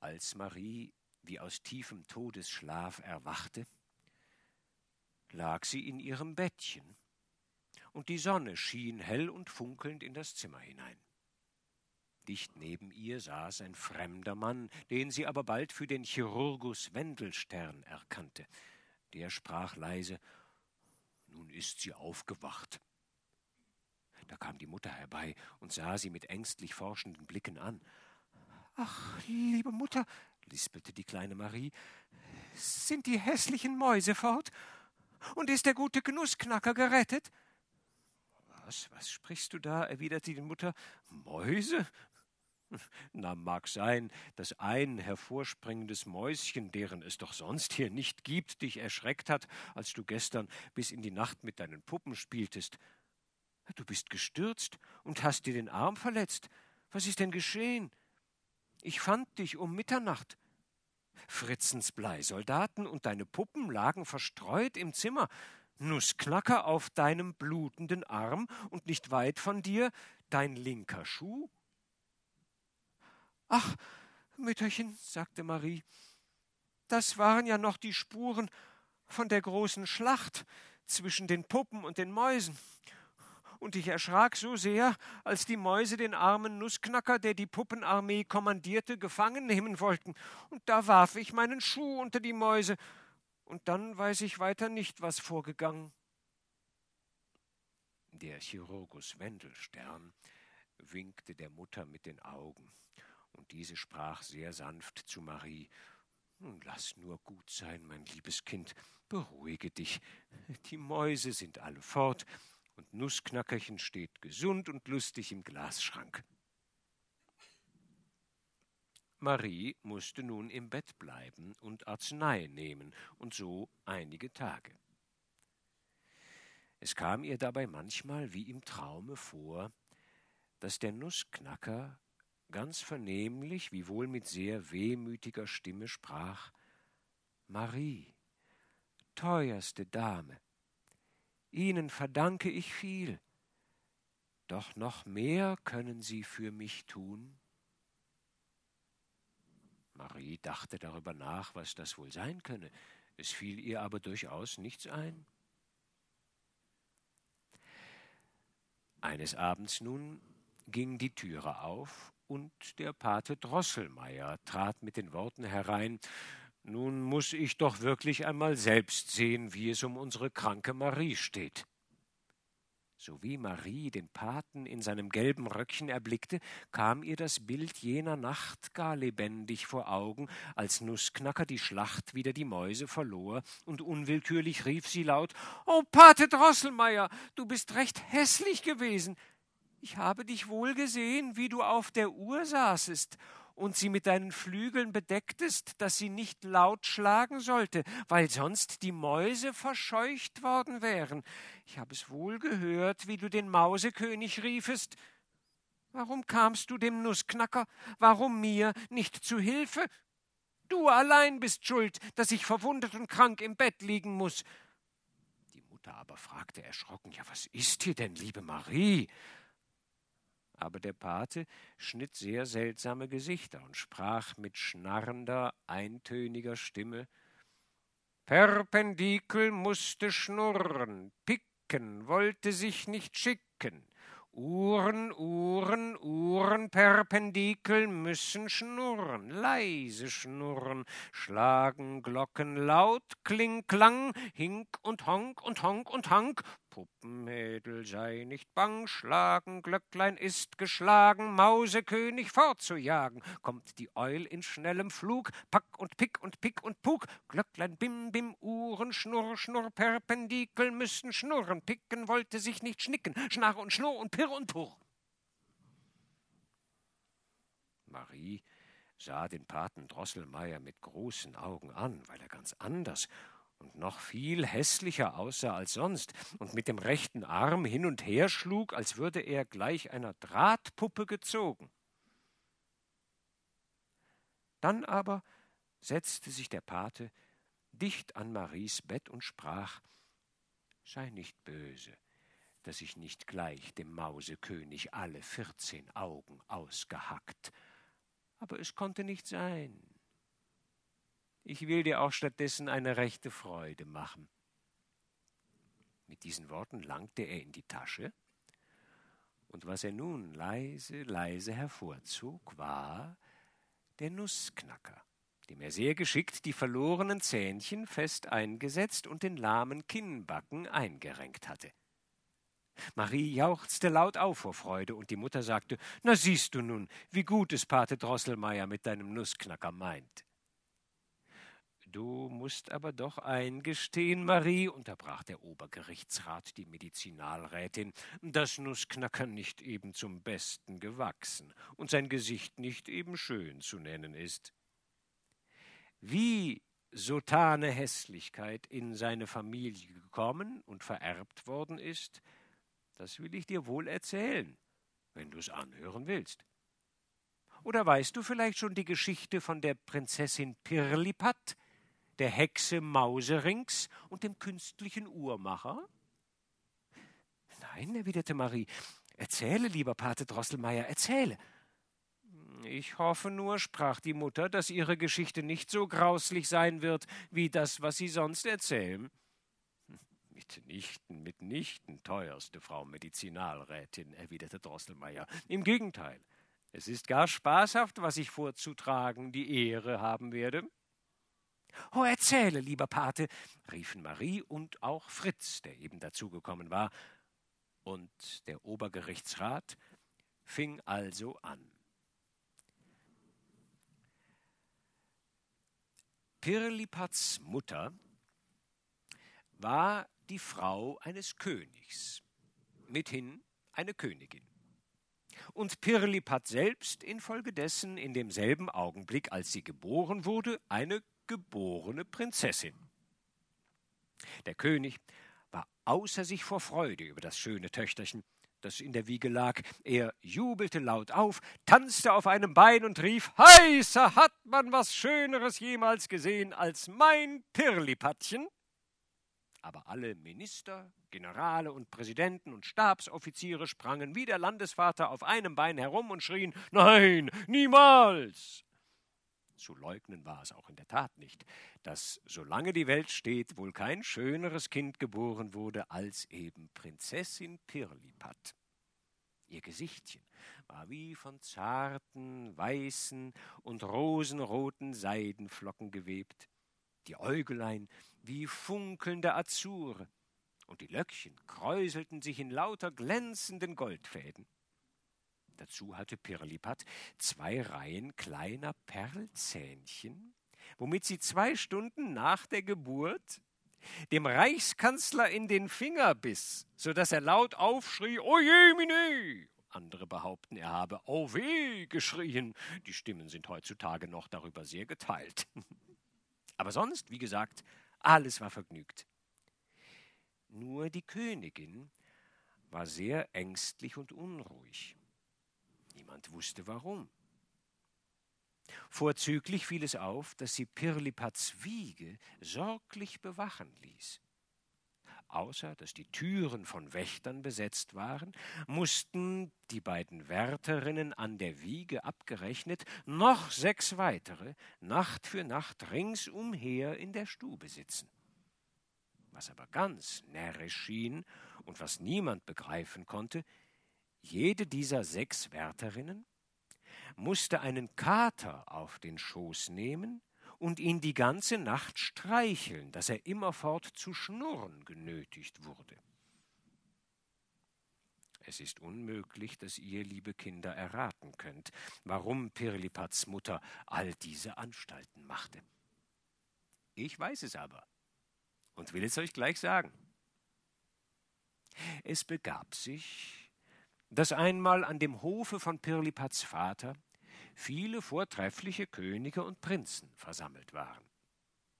Als Marie wie aus tiefem Todesschlaf erwachte, lag sie in ihrem Bettchen, und die Sonne schien hell und funkelnd in das Zimmer hinein. Dicht neben ihr saß ein fremder Mann, den sie aber bald für den Chirurgus Wendelstern erkannte. Der sprach leise Nun ist sie aufgewacht. Da kam die Mutter herbei und sah sie mit ängstlich forschenden Blicken an. Ach, liebe Mutter, lispelte die kleine Marie, sind die hässlichen Mäuse fort? Und ist der gute Genussknacker gerettet? Was, was sprichst du da? erwiderte die Mutter. Mäuse? Na, mag sein, dass ein hervorspringendes Mäuschen, deren es doch sonst hier nicht gibt, dich erschreckt hat, als du gestern bis in die Nacht mit deinen Puppen spieltest. Du bist gestürzt und hast dir den Arm verletzt. Was ist denn geschehen? Ich fand dich um Mitternacht. Fritzens Bleisoldaten und deine Puppen lagen verstreut im Zimmer. Nussknacker auf deinem blutenden Arm und nicht weit von dir dein linker Schuh. Ach, Mütterchen, sagte Marie, das waren ja noch die Spuren von der großen Schlacht zwischen den Puppen und den Mäusen und ich erschrak so sehr, als die Mäuse den armen Nussknacker, der die Puppenarmee kommandierte, gefangen nehmen wollten. Und da warf ich meinen Schuh unter die Mäuse, und dann weiß ich weiter nicht, was vorgegangen. Der Chirurgus Wendelstern winkte der Mutter mit den Augen, und diese sprach sehr sanft zu Marie Nun lass nur gut sein, mein liebes Kind, beruhige dich. Die Mäuse sind alle fort, und Nussknackerchen steht gesund und lustig im Glasschrank. Marie musste nun im Bett bleiben und Arznei nehmen, und so einige Tage. Es kam ihr dabei manchmal wie im Traume vor, dass der Nussknacker ganz vernehmlich, wiewohl mit sehr wehmütiger Stimme sprach Marie, teuerste Dame, Ihnen verdanke ich viel. Doch noch mehr können Sie für mich tun. Marie dachte darüber nach, was das wohl sein könne. Es fiel ihr aber durchaus nichts ein. Eines Abends nun ging die Türe auf und der Pate Drosselmeier trat mit den Worten herein nun muss ich doch wirklich einmal selbst sehen, wie es um unsere kranke Marie steht. Sowie Marie den Paten in seinem gelben Röckchen erblickte, kam ihr das Bild jener Nacht gar lebendig vor Augen, als Nussknacker die Schlacht wider die Mäuse verlor, und unwillkürlich rief sie laut Oh, Pate Drosselmeier, du bist recht hässlich gewesen. Ich habe dich wohl gesehen, wie du auf der Uhr saßest und sie mit deinen Flügeln bedecktest, dass sie nicht laut schlagen sollte, weil sonst die Mäuse verscheucht worden wären. Ich habe es wohl gehört, wie du den Mausekönig riefest. Warum kamst du dem Nussknacker? Warum mir nicht zu Hilfe? Du allein bist schuld, dass ich verwundet und krank im Bett liegen muss. Die Mutter aber fragte erschrocken, ja, was ist dir denn, liebe Marie? Aber der Pate schnitt sehr seltsame Gesichter und sprach mit schnarrender, eintöniger Stimme Perpendikel musste schnurren, Picken wollte sich nicht schicken, Uhren, Uhren, Uhren, Perpendikel müssen schnurren, leise schnurren, schlagen Glocken laut, kling, klang, hink und honk und honk und hank, Puppenmädel sei nicht bang, schlagen, Glöcklein ist geschlagen, Mausekönig fortzujagen, kommt die Eul in schnellem Flug, Pack und Pick und Pick und Puk, Glöcklein bim bim, Uhren, Schnurr, Schnurr, Perpendikel müssen schnurren, Picken wollte sich nicht schnicken, Schnarr und Schnurr und Pirr und Purr. Marie sah den Paten Drosselmeier mit großen Augen an, weil er ganz anders und noch viel hässlicher aussah als sonst und mit dem rechten Arm hin und her schlug, als würde er gleich einer Drahtpuppe gezogen. Dann aber setzte sich der Pate dicht an Maries Bett und sprach Sei nicht böse, dass ich nicht gleich dem Mausekönig alle vierzehn Augen ausgehackt, aber es konnte nicht sein. Ich will dir auch stattdessen eine rechte Freude machen. Mit diesen Worten langte er in die Tasche, und was er nun leise, leise hervorzog, war der Nussknacker, dem er sehr geschickt die verlorenen Zähnchen fest eingesetzt und den lahmen Kinnbacken eingerenkt hatte. Marie jauchzte laut auf vor Freude, und die Mutter sagte Na siehst du nun, wie gut es Pate Drosselmeier mit deinem Nussknacker meint. Du musst aber doch eingestehen, Marie, unterbrach der Obergerichtsrat die Medizinalrätin, dass Nussknacker nicht eben zum Besten gewachsen und sein Gesicht nicht eben schön zu nennen ist. Wie sotane Hässlichkeit in seine Familie gekommen und vererbt worden ist, das will ich dir wohl erzählen, wenn du's anhören willst. Oder weißt du vielleicht schon die Geschichte von der Prinzessin Pirlipat, der Hexe Mauserings und dem künstlichen Uhrmacher? Nein, erwiderte Marie. Erzähle, lieber Pate Drosselmeier, erzähle. Ich hoffe nur, sprach die Mutter, dass ihre Geschichte nicht so grauslich sein wird wie das, was Sie sonst erzählen. Mitnichten, mitnichten, teuerste Frau Medizinalrätin, erwiderte Drosselmeier. Im Gegenteil, es ist gar spaßhaft, was ich vorzutragen die Ehre haben werde. Oh, erzähle, lieber Pate, riefen Marie und auch Fritz, der eben dazugekommen war, und der Obergerichtsrat fing also an. Pirlipats Mutter war die Frau eines Königs, mithin eine Königin. Und Pirlipat selbst infolgedessen in demselben Augenblick, als sie geboren wurde, eine geborene Prinzessin. Der König war außer sich vor Freude über das schöne Töchterchen, das in der Wiege lag. Er jubelte laut auf, tanzte auf einem Bein und rief: Heißer hat man was Schöneres jemals gesehen als mein Pirlipatchen? Aber alle Minister, Generale und Präsidenten und Stabsoffiziere sprangen wie der Landesvater auf einem Bein herum und schrien Nein, niemals. Zu leugnen war es auch in der Tat nicht, dass, solange die Welt steht, wohl kein schöneres Kind geboren wurde als eben Prinzessin Pirlipat. Ihr Gesichtchen war wie von zarten, weißen und rosenroten Seidenflocken gewebt, die Äugelein wie funkelnde Azure, und die Löckchen kräuselten sich in lauter glänzenden Goldfäden. Dazu hatte Pirlipat zwei Reihen kleiner Perlzähnchen, womit sie zwei Stunden nach der Geburt dem Reichskanzler in den Finger biss, so dass er laut aufschrie, Oje, mine! Andere behaupten, er habe Oh weh geschrien. Die Stimmen sind heutzutage noch darüber sehr geteilt. [LAUGHS] Aber sonst, wie gesagt, alles war vergnügt. Nur die Königin war sehr ängstlich und unruhig. Niemand wusste warum. Vorzüglich fiel es auf, dass sie Pirlipats Wiege sorglich bewachen ließ. Außer dass die Türen von Wächtern besetzt waren, mussten die beiden Wärterinnen an der Wiege abgerechnet noch sechs weitere Nacht für Nacht ringsumher in der Stube sitzen. Was aber ganz närrisch schien und was niemand begreifen konnte, jede dieser sechs Wärterinnen musste einen Kater auf den Schoß nehmen und ihn die ganze Nacht streicheln, dass er immerfort zu schnurren genötigt wurde. Es ist unmöglich, dass ihr, liebe Kinder, erraten könnt, warum Pirlipats Mutter all diese Anstalten machte. Ich weiß es aber und will es euch gleich sagen. Es begab sich, dass einmal an dem Hofe von Pirlipats Vater viele vortreffliche Könige und Prinzen versammelt waren.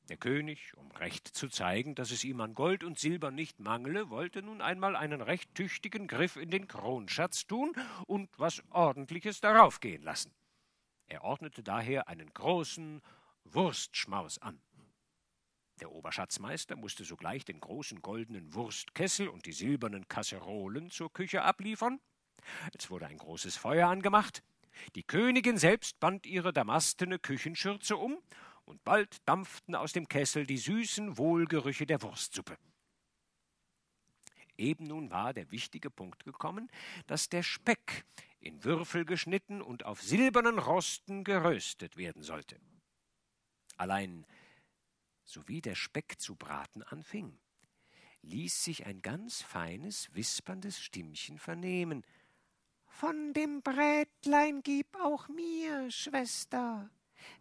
Der König, um recht zu zeigen, dass es ihm an Gold und Silber nicht mangle, wollte nun einmal einen recht tüchtigen Griff in den Kronschatz tun und was Ordentliches darauf gehen lassen. Er ordnete daher einen großen Wurstschmaus an. Der Oberschatzmeister musste sogleich den großen goldenen Wurstkessel und die silbernen Kasserolen zur Küche abliefern. Es wurde ein großes Feuer angemacht, die Königin selbst band ihre damastene Küchenschürze um, und bald dampften aus dem Kessel die süßen Wohlgerüche der Wurstsuppe. Eben nun war der wichtige Punkt gekommen, dass der Speck in Würfel geschnitten und auf silbernen Rosten geröstet werden sollte. Allein, sowie der Speck zu braten anfing, ließ sich ein ganz feines, wisperndes Stimmchen vernehmen. Von dem Brätlein gib auch mir, Schwester,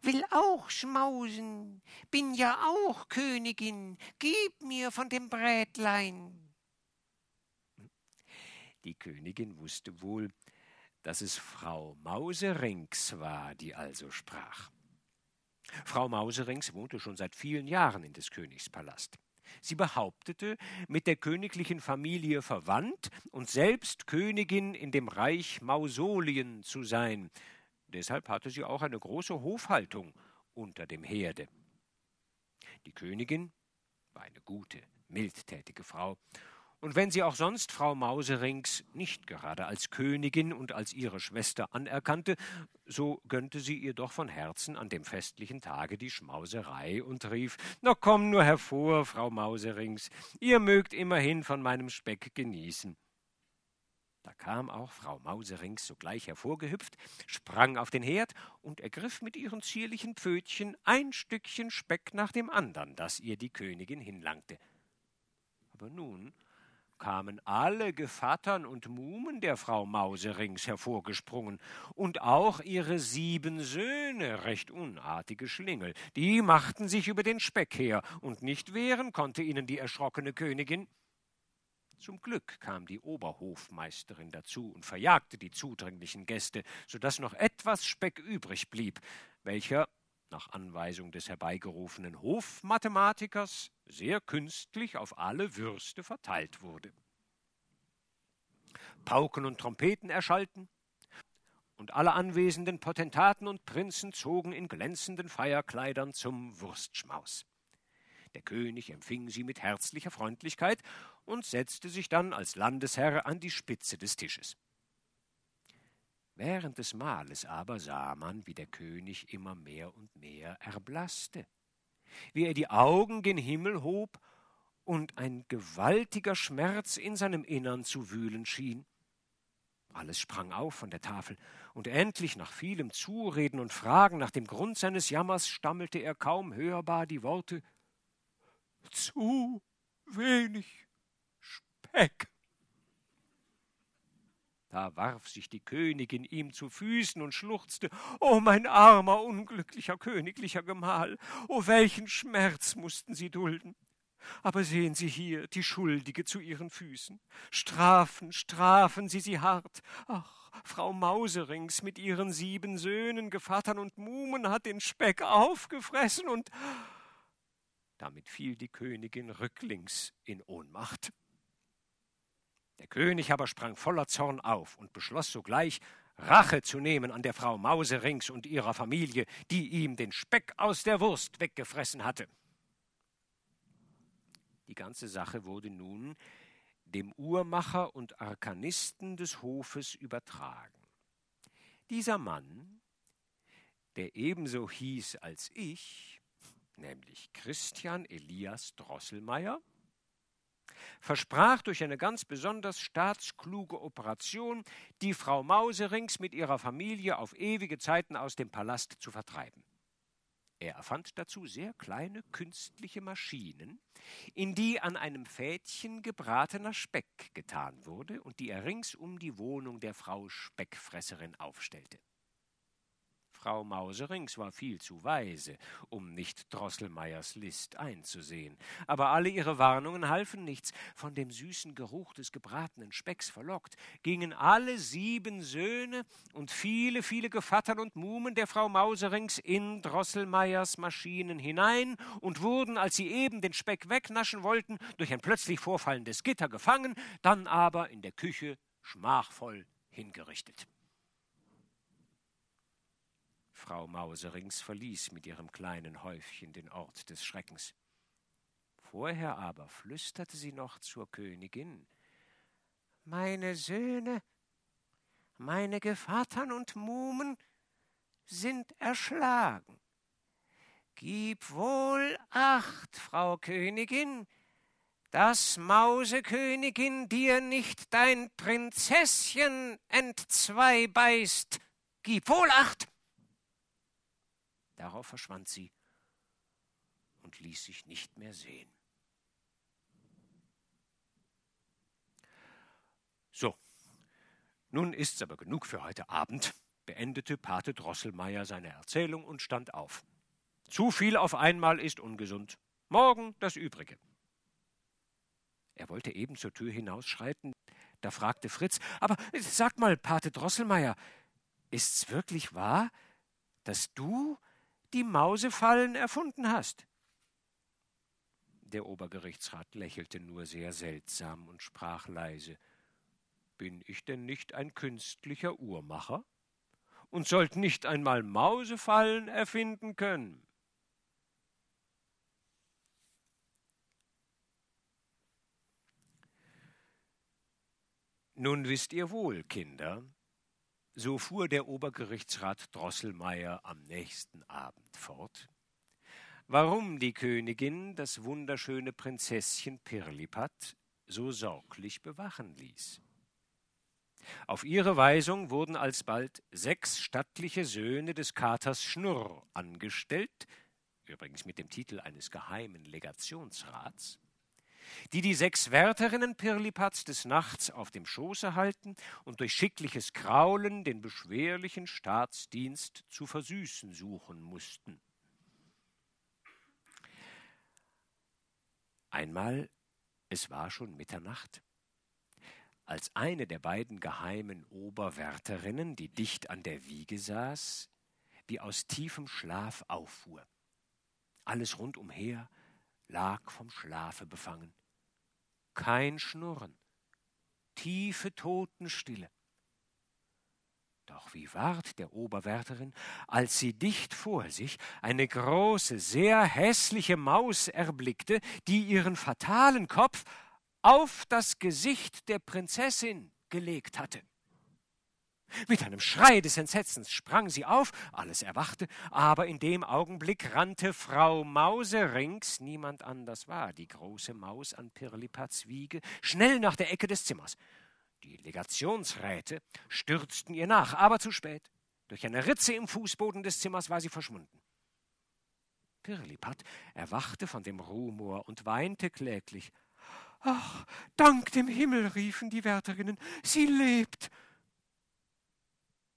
will auch schmausen, bin ja auch Königin, gib mir von dem Brätlein. Die Königin wusste wohl, dass es Frau Mauserings war, die also sprach. Frau Mauserings wohnte schon seit vielen Jahren in des Königs Palast. Sie behauptete, mit der königlichen Familie verwandt und selbst Königin in dem Reich Mausolien zu sein. Deshalb hatte sie auch eine große Hofhaltung unter dem Herde. Die Königin war eine gute, mildtätige Frau und wenn sie auch sonst Frau Mauserings nicht gerade als Königin und als ihre Schwester anerkannte, so gönnte sie ihr doch von Herzen an dem festlichen Tage die Schmauserei und rief Na komm nur hervor, Frau Mauserings, ihr mögt immerhin von meinem Speck genießen. Da kam auch Frau Mauserings sogleich hervorgehüpft, sprang auf den Herd und ergriff mit ihren zierlichen Pfötchen ein Stückchen Speck nach dem andern, das ihr die Königin hinlangte. Aber nun kamen alle Gevattern und Muhmen der Frau Mauserings hervorgesprungen, und auch ihre sieben Söhne, recht unartige Schlingel, die machten sich über den Speck her, und nicht wehren konnte ihnen die erschrockene Königin. Zum Glück kam die Oberhofmeisterin dazu und verjagte die zudringlichen Gäste, so dass noch etwas Speck übrig blieb, welcher nach Anweisung des herbeigerufenen Hofmathematikers sehr künstlich auf alle Würste verteilt wurde. Pauken und Trompeten erschallten, und alle anwesenden Potentaten und Prinzen zogen in glänzenden Feierkleidern zum Wurstschmaus. Der König empfing sie mit herzlicher Freundlichkeit und setzte sich dann als Landesherr an die Spitze des Tisches. Während des Mahles aber sah man, wie der König immer mehr und mehr erblaßte, wie er die Augen gen Himmel hob und ein gewaltiger Schmerz in seinem Innern zu wühlen schien. Alles sprang auf von der Tafel, und endlich nach vielem Zureden und Fragen nach dem Grund seines Jammers stammelte er kaum hörbar die Worte Zu wenig Speck. Da warf sich die Königin ihm zu Füßen und schluchzte O mein armer, unglücklicher königlicher Gemahl, o welchen Schmerz mussten Sie dulden. Aber sehen Sie hier die Schuldige zu Ihren Füßen. Strafen, strafen Sie sie hart. Ach, Frau Mauserings mit ihren sieben Söhnen, Gevattern und Muhmen hat den Speck aufgefressen und damit fiel die Königin rücklings in Ohnmacht. Der König aber sprang voller Zorn auf und beschloss sogleich, Rache zu nehmen an der Frau Mauserings und ihrer Familie, die ihm den Speck aus der Wurst weggefressen hatte. Die ganze Sache wurde nun dem Uhrmacher und Arkanisten des Hofes übertragen. Dieser Mann, der ebenso hieß als ich, nämlich Christian Elias Drosselmeier, versprach durch eine ganz besonders staatskluge Operation, die Frau Mauserings mit ihrer Familie auf ewige Zeiten aus dem Palast zu vertreiben. Er erfand dazu sehr kleine künstliche Maschinen, in die an einem Fädchen gebratener Speck getan wurde und die er rings um die Wohnung der Frau Speckfresserin aufstellte. Frau Mauserings war viel zu weise, um nicht Drosselmeiers List einzusehen. Aber alle ihre Warnungen halfen nichts. Von dem süßen Geruch des gebratenen Specks verlockt, gingen alle sieben Söhne und viele, viele Gevattern und Muhmen der Frau Mauserings in Drosselmeiers Maschinen hinein und wurden, als sie eben den Speck wegnaschen wollten, durch ein plötzlich vorfallendes Gitter gefangen, dann aber in der Küche schmachvoll hingerichtet. Frau Mauserings verließ mit ihrem kleinen Häufchen den Ort des Schreckens. Vorher aber flüsterte sie noch zur Königin Meine Söhne, meine Gevattern und Muhmen sind erschlagen. Gib wohl Acht, Frau Königin, dass Mausekönigin dir nicht dein Prinzesschen entzweibeißt. Gib wohl Acht! Darauf verschwand sie, und ließ sich nicht mehr sehen. So, nun ist's aber genug für heute Abend, beendete Pate Drosselmeier seine Erzählung und stand auf. Zu viel auf einmal ist ungesund. Morgen das Übrige. Er wollte eben zur Tür hinausschreiten, da fragte Fritz, aber sag mal, Pate Drosselmeier, ist's wirklich wahr, dass du die Mausefallen erfunden hast? Der Obergerichtsrat lächelte nur sehr seltsam und sprach leise Bin ich denn nicht ein künstlicher Uhrmacher? Und sollt nicht einmal Mausefallen erfinden können? Nun wisst ihr wohl, Kinder, so fuhr der Obergerichtsrat Drosselmeier am nächsten Abend fort, warum die Königin das wunderschöne Prinzesschen Pirlipat so sorglich bewachen ließ. Auf ihre Weisung wurden alsbald sechs stattliche Söhne des Katers Schnurr angestellt, übrigens mit dem Titel eines geheimen Legationsrats, die die sechs Wärterinnen Pirlipats des Nachts auf dem Schoße halten und durch schickliches Kraulen den beschwerlichen Staatsdienst zu versüßen suchen mussten. Einmal, es war schon Mitternacht, als eine der beiden geheimen Oberwärterinnen, die dicht an der Wiege saß, wie aus tiefem Schlaf auffuhr. Alles rundumher lag vom Schlafe befangen. Kein Schnurren, tiefe Totenstille. Doch wie ward der Oberwärterin, als sie dicht vor sich eine große, sehr hässliche Maus erblickte, die ihren fatalen Kopf auf das Gesicht der Prinzessin gelegt hatte. Mit einem Schrei des Entsetzens sprang sie auf, alles erwachte, aber in dem Augenblick rannte Frau Mauserings, niemand anders war die große Maus an Pirlipats Wiege, schnell nach der Ecke des Zimmers. Die Legationsräte stürzten ihr nach, aber zu spät. Durch eine Ritze im Fußboden des Zimmers war sie verschwunden. Pirlipat erwachte von dem Rumor und weinte kläglich. Ach, dank dem Himmel, riefen die Wärterinnen, sie lebt.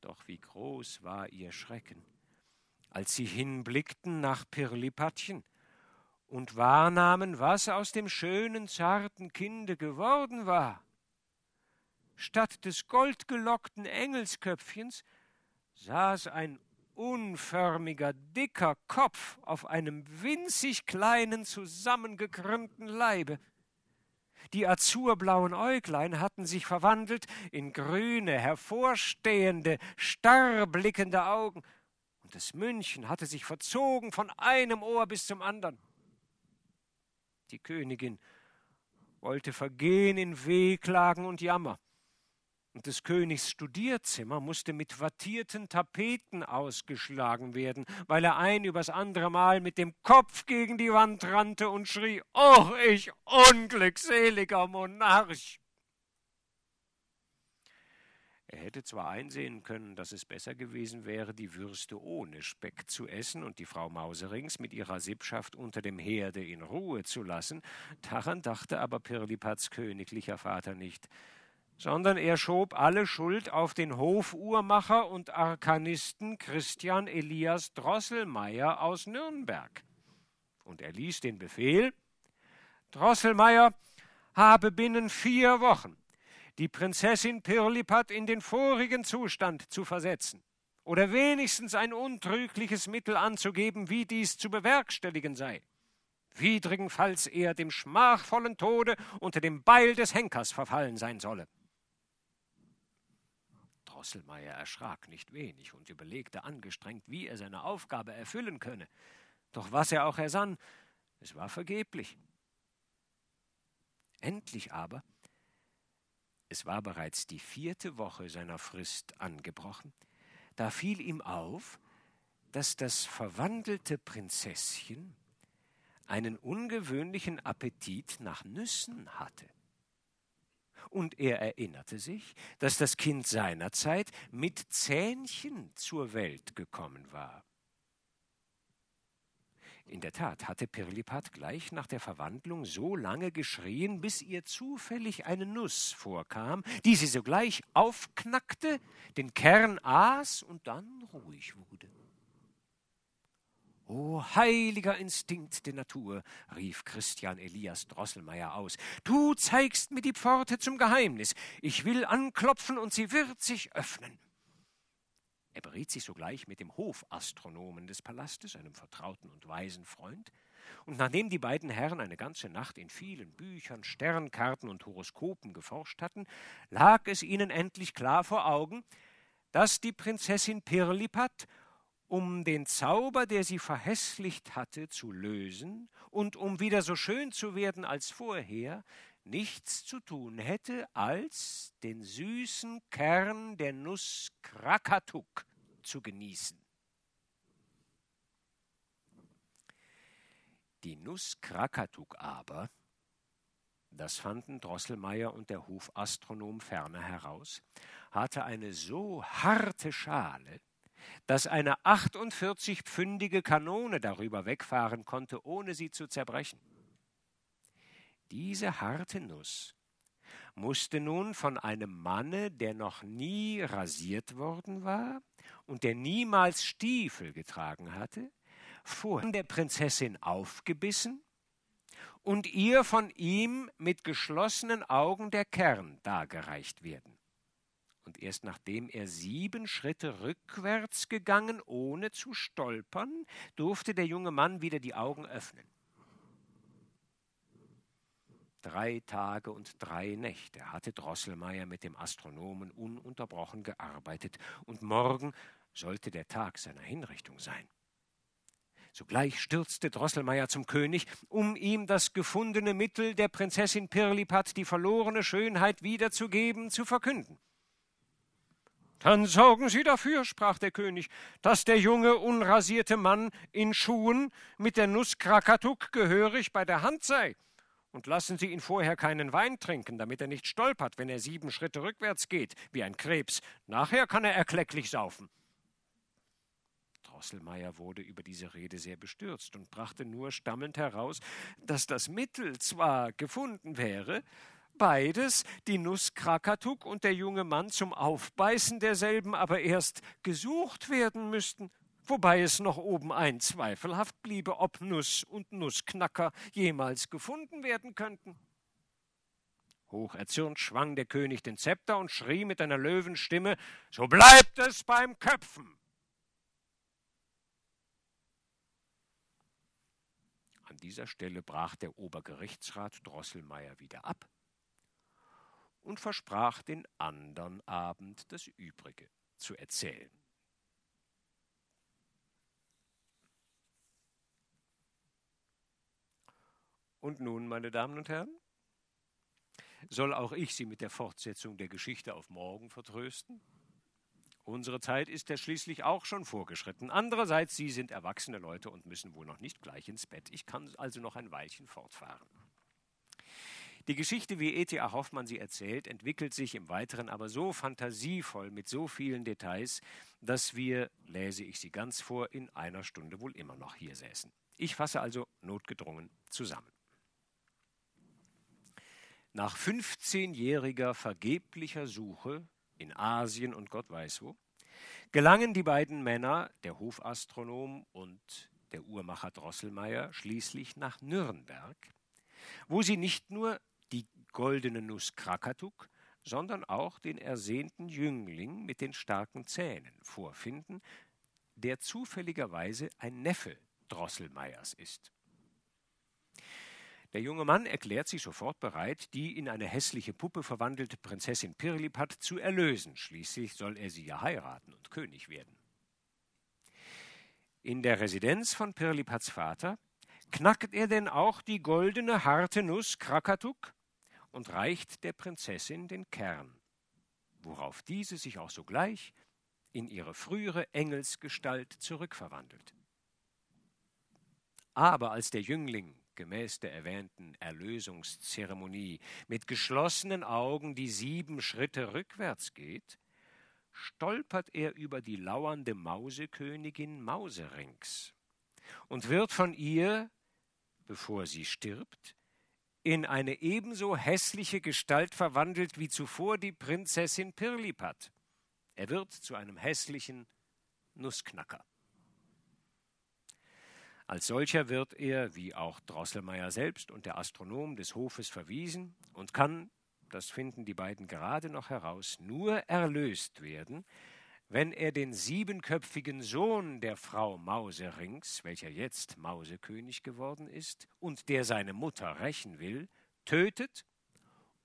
Doch wie groß war ihr Schrecken, als sie hinblickten nach Pirlipatchen und wahrnahmen, was aus dem schönen, zarten Kinde geworden war. Statt des goldgelockten Engelsköpfchens saß ein unförmiger, dicker Kopf auf einem winzig kleinen, zusammengekrümmten Leibe. Die azurblauen Äuglein hatten sich verwandelt in grüne, hervorstehende, starrblickende Augen, und das Mündchen hatte sich verzogen von einem Ohr bis zum andern. Die Königin wollte vergehen in Wehklagen und Jammer und des Königs Studierzimmer musste mit wattierten Tapeten ausgeschlagen werden, weil er ein übers andere Mal mit dem Kopf gegen die Wand rannte und schrie: Och, ich unglückseliger Monarch! Er hätte zwar einsehen können, dass es besser gewesen wäre, die Würste ohne Speck zu essen und die Frau Mauserings mit ihrer Sippschaft unter dem Herde in Ruhe zu lassen, daran dachte aber Pirlipats königlicher Vater nicht sondern er schob alle Schuld auf den Hofuhrmacher und Arkanisten Christian Elias Drosselmeier aus Nürnberg. Und er ließ den Befehl, Drosselmeier habe binnen vier Wochen die Prinzessin Pirlipat in den vorigen Zustand zu versetzen oder wenigstens ein untrügliches Mittel anzugeben, wie dies zu bewerkstelligen sei. Widrigenfalls er dem schmachvollen Tode unter dem Beil des Henkers verfallen sein solle. Drosselmeier erschrak nicht wenig und überlegte angestrengt, wie er seine Aufgabe erfüllen könne. Doch was er auch ersann, es war vergeblich. Endlich aber, es war bereits die vierte Woche seiner Frist angebrochen, da fiel ihm auf, dass das verwandelte Prinzesschen einen ungewöhnlichen Appetit nach Nüssen hatte und er erinnerte sich, dass das Kind seinerzeit mit Zähnchen zur Welt gekommen war. In der Tat hatte Pirlipat gleich nach der Verwandlung so lange geschrien, bis ihr zufällig eine Nuss vorkam, die sie sogleich aufknackte, den Kern aß und dann ruhig wurde. O heiliger Instinkt der Natur, rief Christian Elias Drosselmeier aus, du zeigst mir die Pforte zum Geheimnis. Ich will anklopfen und sie wird sich öffnen. Er beriet sich sogleich mit dem Hofastronomen des Palastes, einem vertrauten und weisen Freund, und nachdem die beiden Herren eine ganze Nacht in vielen Büchern, Sternkarten und Horoskopen geforscht hatten, lag es ihnen endlich klar vor Augen, dass die Prinzessin Pirlipat um den Zauber, der sie verhässlicht hatte, zu lösen und um wieder so schön zu werden als vorher, nichts zu tun hätte, als den süßen Kern der Nuss Krakatuk zu genießen. Die Nuss Krakatuk aber, das fanden Drosselmeier und der Hofastronom ferner heraus, hatte eine so harte Schale, dass eine 48-pfündige Kanone darüber wegfahren konnte, ohne sie zu zerbrechen. Diese harte Nuss musste nun von einem Manne, der noch nie rasiert worden war und der niemals Stiefel getragen hatte, vor der Prinzessin aufgebissen und ihr von ihm mit geschlossenen Augen der Kern dargereicht werden und erst nachdem er sieben Schritte rückwärts gegangen, ohne zu stolpern, durfte der junge Mann wieder die Augen öffnen. Drei Tage und drei Nächte hatte Drosselmeier mit dem Astronomen ununterbrochen gearbeitet, und morgen sollte der Tag seiner Hinrichtung sein. Sogleich stürzte Drosselmeier zum König, um ihm das gefundene Mittel der Prinzessin Pirlipat, die verlorene Schönheit wiederzugeben, zu verkünden. Dann sorgen Sie dafür, sprach der König, dass der junge, unrasierte Mann in Schuhen mit der Nuss Krakatuk gehörig bei der Hand sei. Und lassen Sie ihn vorher keinen Wein trinken, damit er nicht stolpert, wenn er sieben Schritte rückwärts geht, wie ein Krebs. Nachher kann er erklecklich saufen. Drosselmeier wurde über diese Rede sehr bestürzt und brachte nur stammelnd heraus, dass das Mittel zwar gefunden wäre, beides, die Nuss Krakatuk und der junge Mann zum Aufbeißen derselben aber erst gesucht werden müssten, wobei es noch obenein zweifelhaft bliebe, ob Nuss und Nussknacker jemals gefunden werden könnten. Hocherzürnt schwang der König den Zepter und schrie mit einer Löwenstimme So bleibt es beim Köpfen. An dieser Stelle brach der Obergerichtsrat Drosselmeier wieder ab und versprach den andern Abend das Übrige zu erzählen. Und nun, meine Damen und Herren, soll auch ich Sie mit der Fortsetzung der Geschichte auf morgen vertrösten? Unsere Zeit ist ja schließlich auch schon vorgeschritten. Andererseits, Sie sind erwachsene Leute und müssen wohl noch nicht gleich ins Bett. Ich kann also noch ein Weilchen fortfahren. Die Geschichte, wie E.T.A. Hoffmann sie erzählt, entwickelt sich im Weiteren aber so fantasievoll mit so vielen Details, dass wir, lese ich sie ganz vor, in einer Stunde wohl immer noch hier säßen. Ich fasse also notgedrungen zusammen. Nach 15-jähriger vergeblicher Suche in Asien und Gott weiß wo, gelangen die beiden Männer, der Hofastronom und der Uhrmacher Drosselmeier, schließlich nach Nürnberg, wo sie nicht nur goldene Nuss Krakatuk, sondern auch den ersehnten Jüngling mit den starken Zähnen vorfinden, der zufälligerweise ein Neffe Drosselmeiers ist. Der junge Mann erklärt sich sofort bereit, die in eine hässliche Puppe verwandelte Prinzessin Pirlipat zu erlösen. Schließlich soll er sie ja heiraten und König werden. In der Residenz von Pirlipats Vater knackt er denn auch die goldene harte Nuss Krakatuk und reicht der Prinzessin den Kern, worauf diese sich auch sogleich in ihre frühere Engelsgestalt zurückverwandelt. Aber als der Jüngling gemäß der erwähnten Erlösungszeremonie mit geschlossenen Augen die sieben Schritte rückwärts geht, stolpert er über die lauernde Mausekönigin Mauserings und wird von ihr, bevor sie stirbt, in eine ebenso hässliche Gestalt verwandelt wie zuvor die Prinzessin Pirlipat. Er wird zu einem hässlichen Nussknacker. Als solcher wird er, wie auch Drosselmeier selbst und der Astronom des Hofes verwiesen, und kann, das finden die beiden gerade noch heraus, nur erlöst werden, wenn er den siebenköpfigen Sohn der Frau Mauserings, welcher jetzt Mausekönig geworden ist und der seine Mutter rächen will, tötet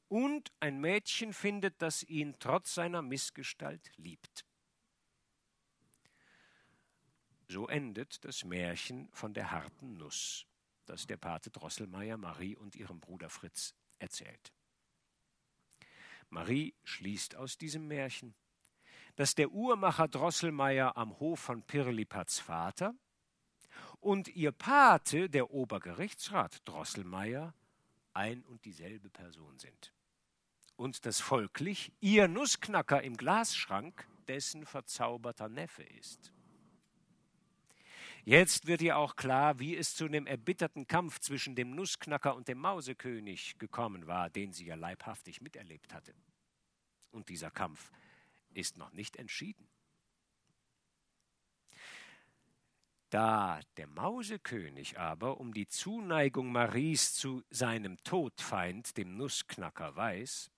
und ein Mädchen findet, das ihn trotz seiner Missgestalt liebt. So endet das Märchen von der harten Nuss, das der Pate Drosselmeier Marie und ihrem Bruder Fritz erzählt. Marie schließt aus diesem Märchen, dass der Uhrmacher Drosselmeier am Hof von Pirlipats Vater und ihr Pate, der Obergerichtsrat Drosselmeier, ein und dieselbe Person sind. Und dass folglich ihr Nussknacker im Glasschrank dessen verzauberter Neffe ist. Jetzt wird ihr auch klar, wie es zu dem erbitterten Kampf zwischen dem Nussknacker und dem Mausekönig gekommen war, den sie ja leibhaftig miterlebt hatte. Und dieser Kampf ist noch nicht entschieden. Da der Mausekönig aber um die Zuneigung Maries zu seinem Todfeind, dem Nussknacker, weiß,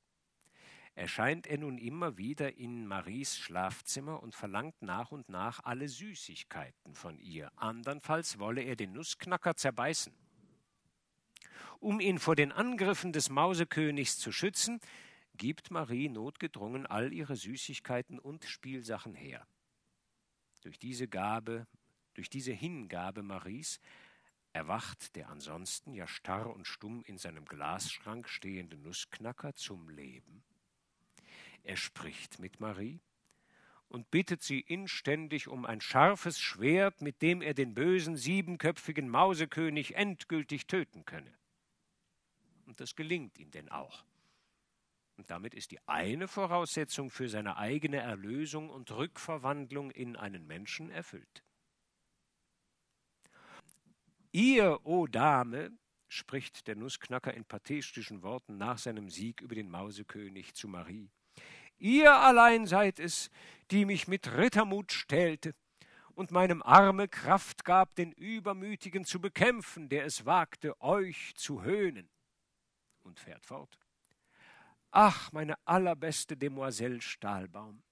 erscheint er nun immer wieder in Maries Schlafzimmer und verlangt nach und nach alle Süßigkeiten von ihr, andernfalls wolle er den Nussknacker zerbeißen. Um ihn vor den Angriffen des Mausekönigs zu schützen, gibt Marie notgedrungen all ihre Süßigkeiten und Spielsachen her. Durch diese Gabe, durch diese Hingabe Maries erwacht der ansonsten ja starr und stumm in seinem Glasschrank stehende Nussknacker zum Leben. Er spricht mit Marie und bittet sie inständig um ein scharfes Schwert, mit dem er den bösen siebenköpfigen Mausekönig endgültig töten könne. Und das gelingt ihm denn auch. Und damit ist die eine Voraussetzung für seine eigene Erlösung und Rückverwandlung in einen Menschen erfüllt. Ihr, o oh Dame, spricht der Nussknacker in pathetischen Worten nach seinem Sieg über den Mausekönig zu Marie, ihr allein seid es, die mich mit Rittermut stählte und meinem Arme Kraft gab, den Übermütigen zu bekämpfen, der es wagte, euch zu höhnen. Und fährt fort. Ach, meine allerbeste Demoiselle Stahlbaum,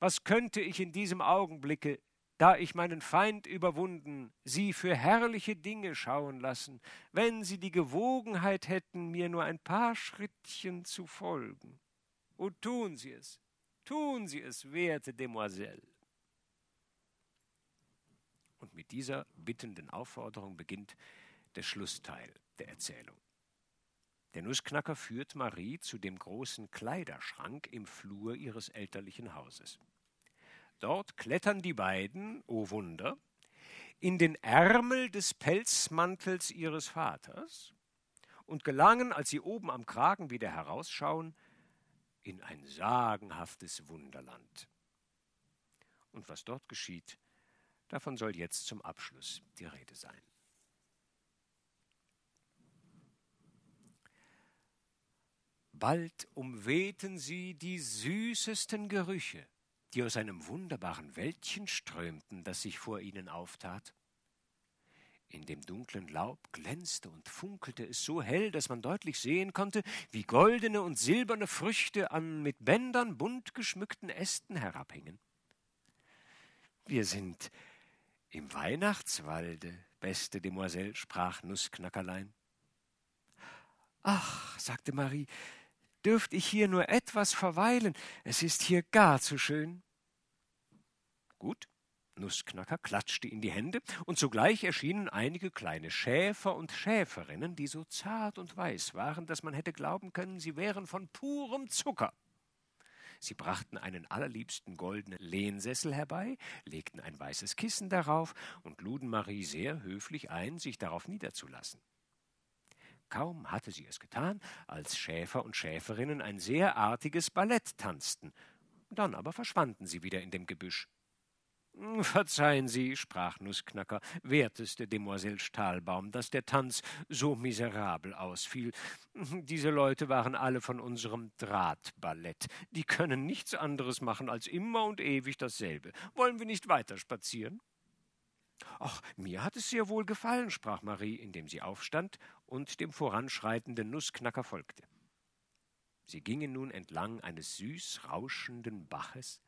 was könnte ich in diesem Augenblicke, da ich meinen Feind überwunden, Sie für herrliche Dinge schauen lassen, wenn Sie die Gewogenheit hätten, mir nur ein paar Schrittchen zu folgen. O tun Sie es, tun Sie es, werte Demoiselle. Und mit dieser bittenden Aufforderung beginnt der Schlussteil der Erzählung. Der Nussknacker führt Marie zu dem großen Kleiderschrank im Flur ihres elterlichen Hauses. Dort klettern die beiden, o oh Wunder, in den Ärmel des Pelzmantels ihres Vaters und gelangen, als sie oben am Kragen wieder herausschauen, in ein sagenhaftes Wunderland. Und was dort geschieht, davon soll jetzt zum Abschluss die Rede sein. Bald umwehten sie die süßesten Gerüche, die aus einem wunderbaren Wäldchen strömten, das sich vor ihnen auftat. In dem dunklen Laub glänzte und funkelte es so hell, dass man deutlich sehen konnte, wie goldene und silberne Früchte an mit Bändern bunt geschmückten Ästen herabhingen. Wir sind im Weihnachtswalde, beste Demoiselle, sprach Nussknackerlein. Ach, sagte Marie, dürft ich hier nur etwas verweilen, es ist hier gar zu schön. Gut, Nussknacker klatschte in die Hände, und sogleich erschienen einige kleine Schäfer und Schäferinnen, die so zart und weiß waren, dass man hätte glauben können, sie wären von purem Zucker. Sie brachten einen allerliebsten goldenen Lehnsessel herbei, legten ein weißes Kissen darauf und luden Marie sehr höflich ein, sich darauf niederzulassen. Kaum hatte sie es getan, als Schäfer und Schäferinnen ein sehr artiges Ballett tanzten, dann aber verschwanden sie wieder in dem Gebüsch. Verzeihen Sie, sprach Nussknacker, werteste Demoiselle Stahlbaum, dass der Tanz so miserabel ausfiel. Diese Leute waren alle von unserem Drahtballett. Die können nichts anderes machen als immer und ewig dasselbe. Wollen wir nicht weiter spazieren? Ach, mir hat es sehr wohl gefallen, sprach Marie, indem sie aufstand und dem voranschreitenden Nussknacker folgte. Sie gingen nun entlang eines süß rauschenden Baches,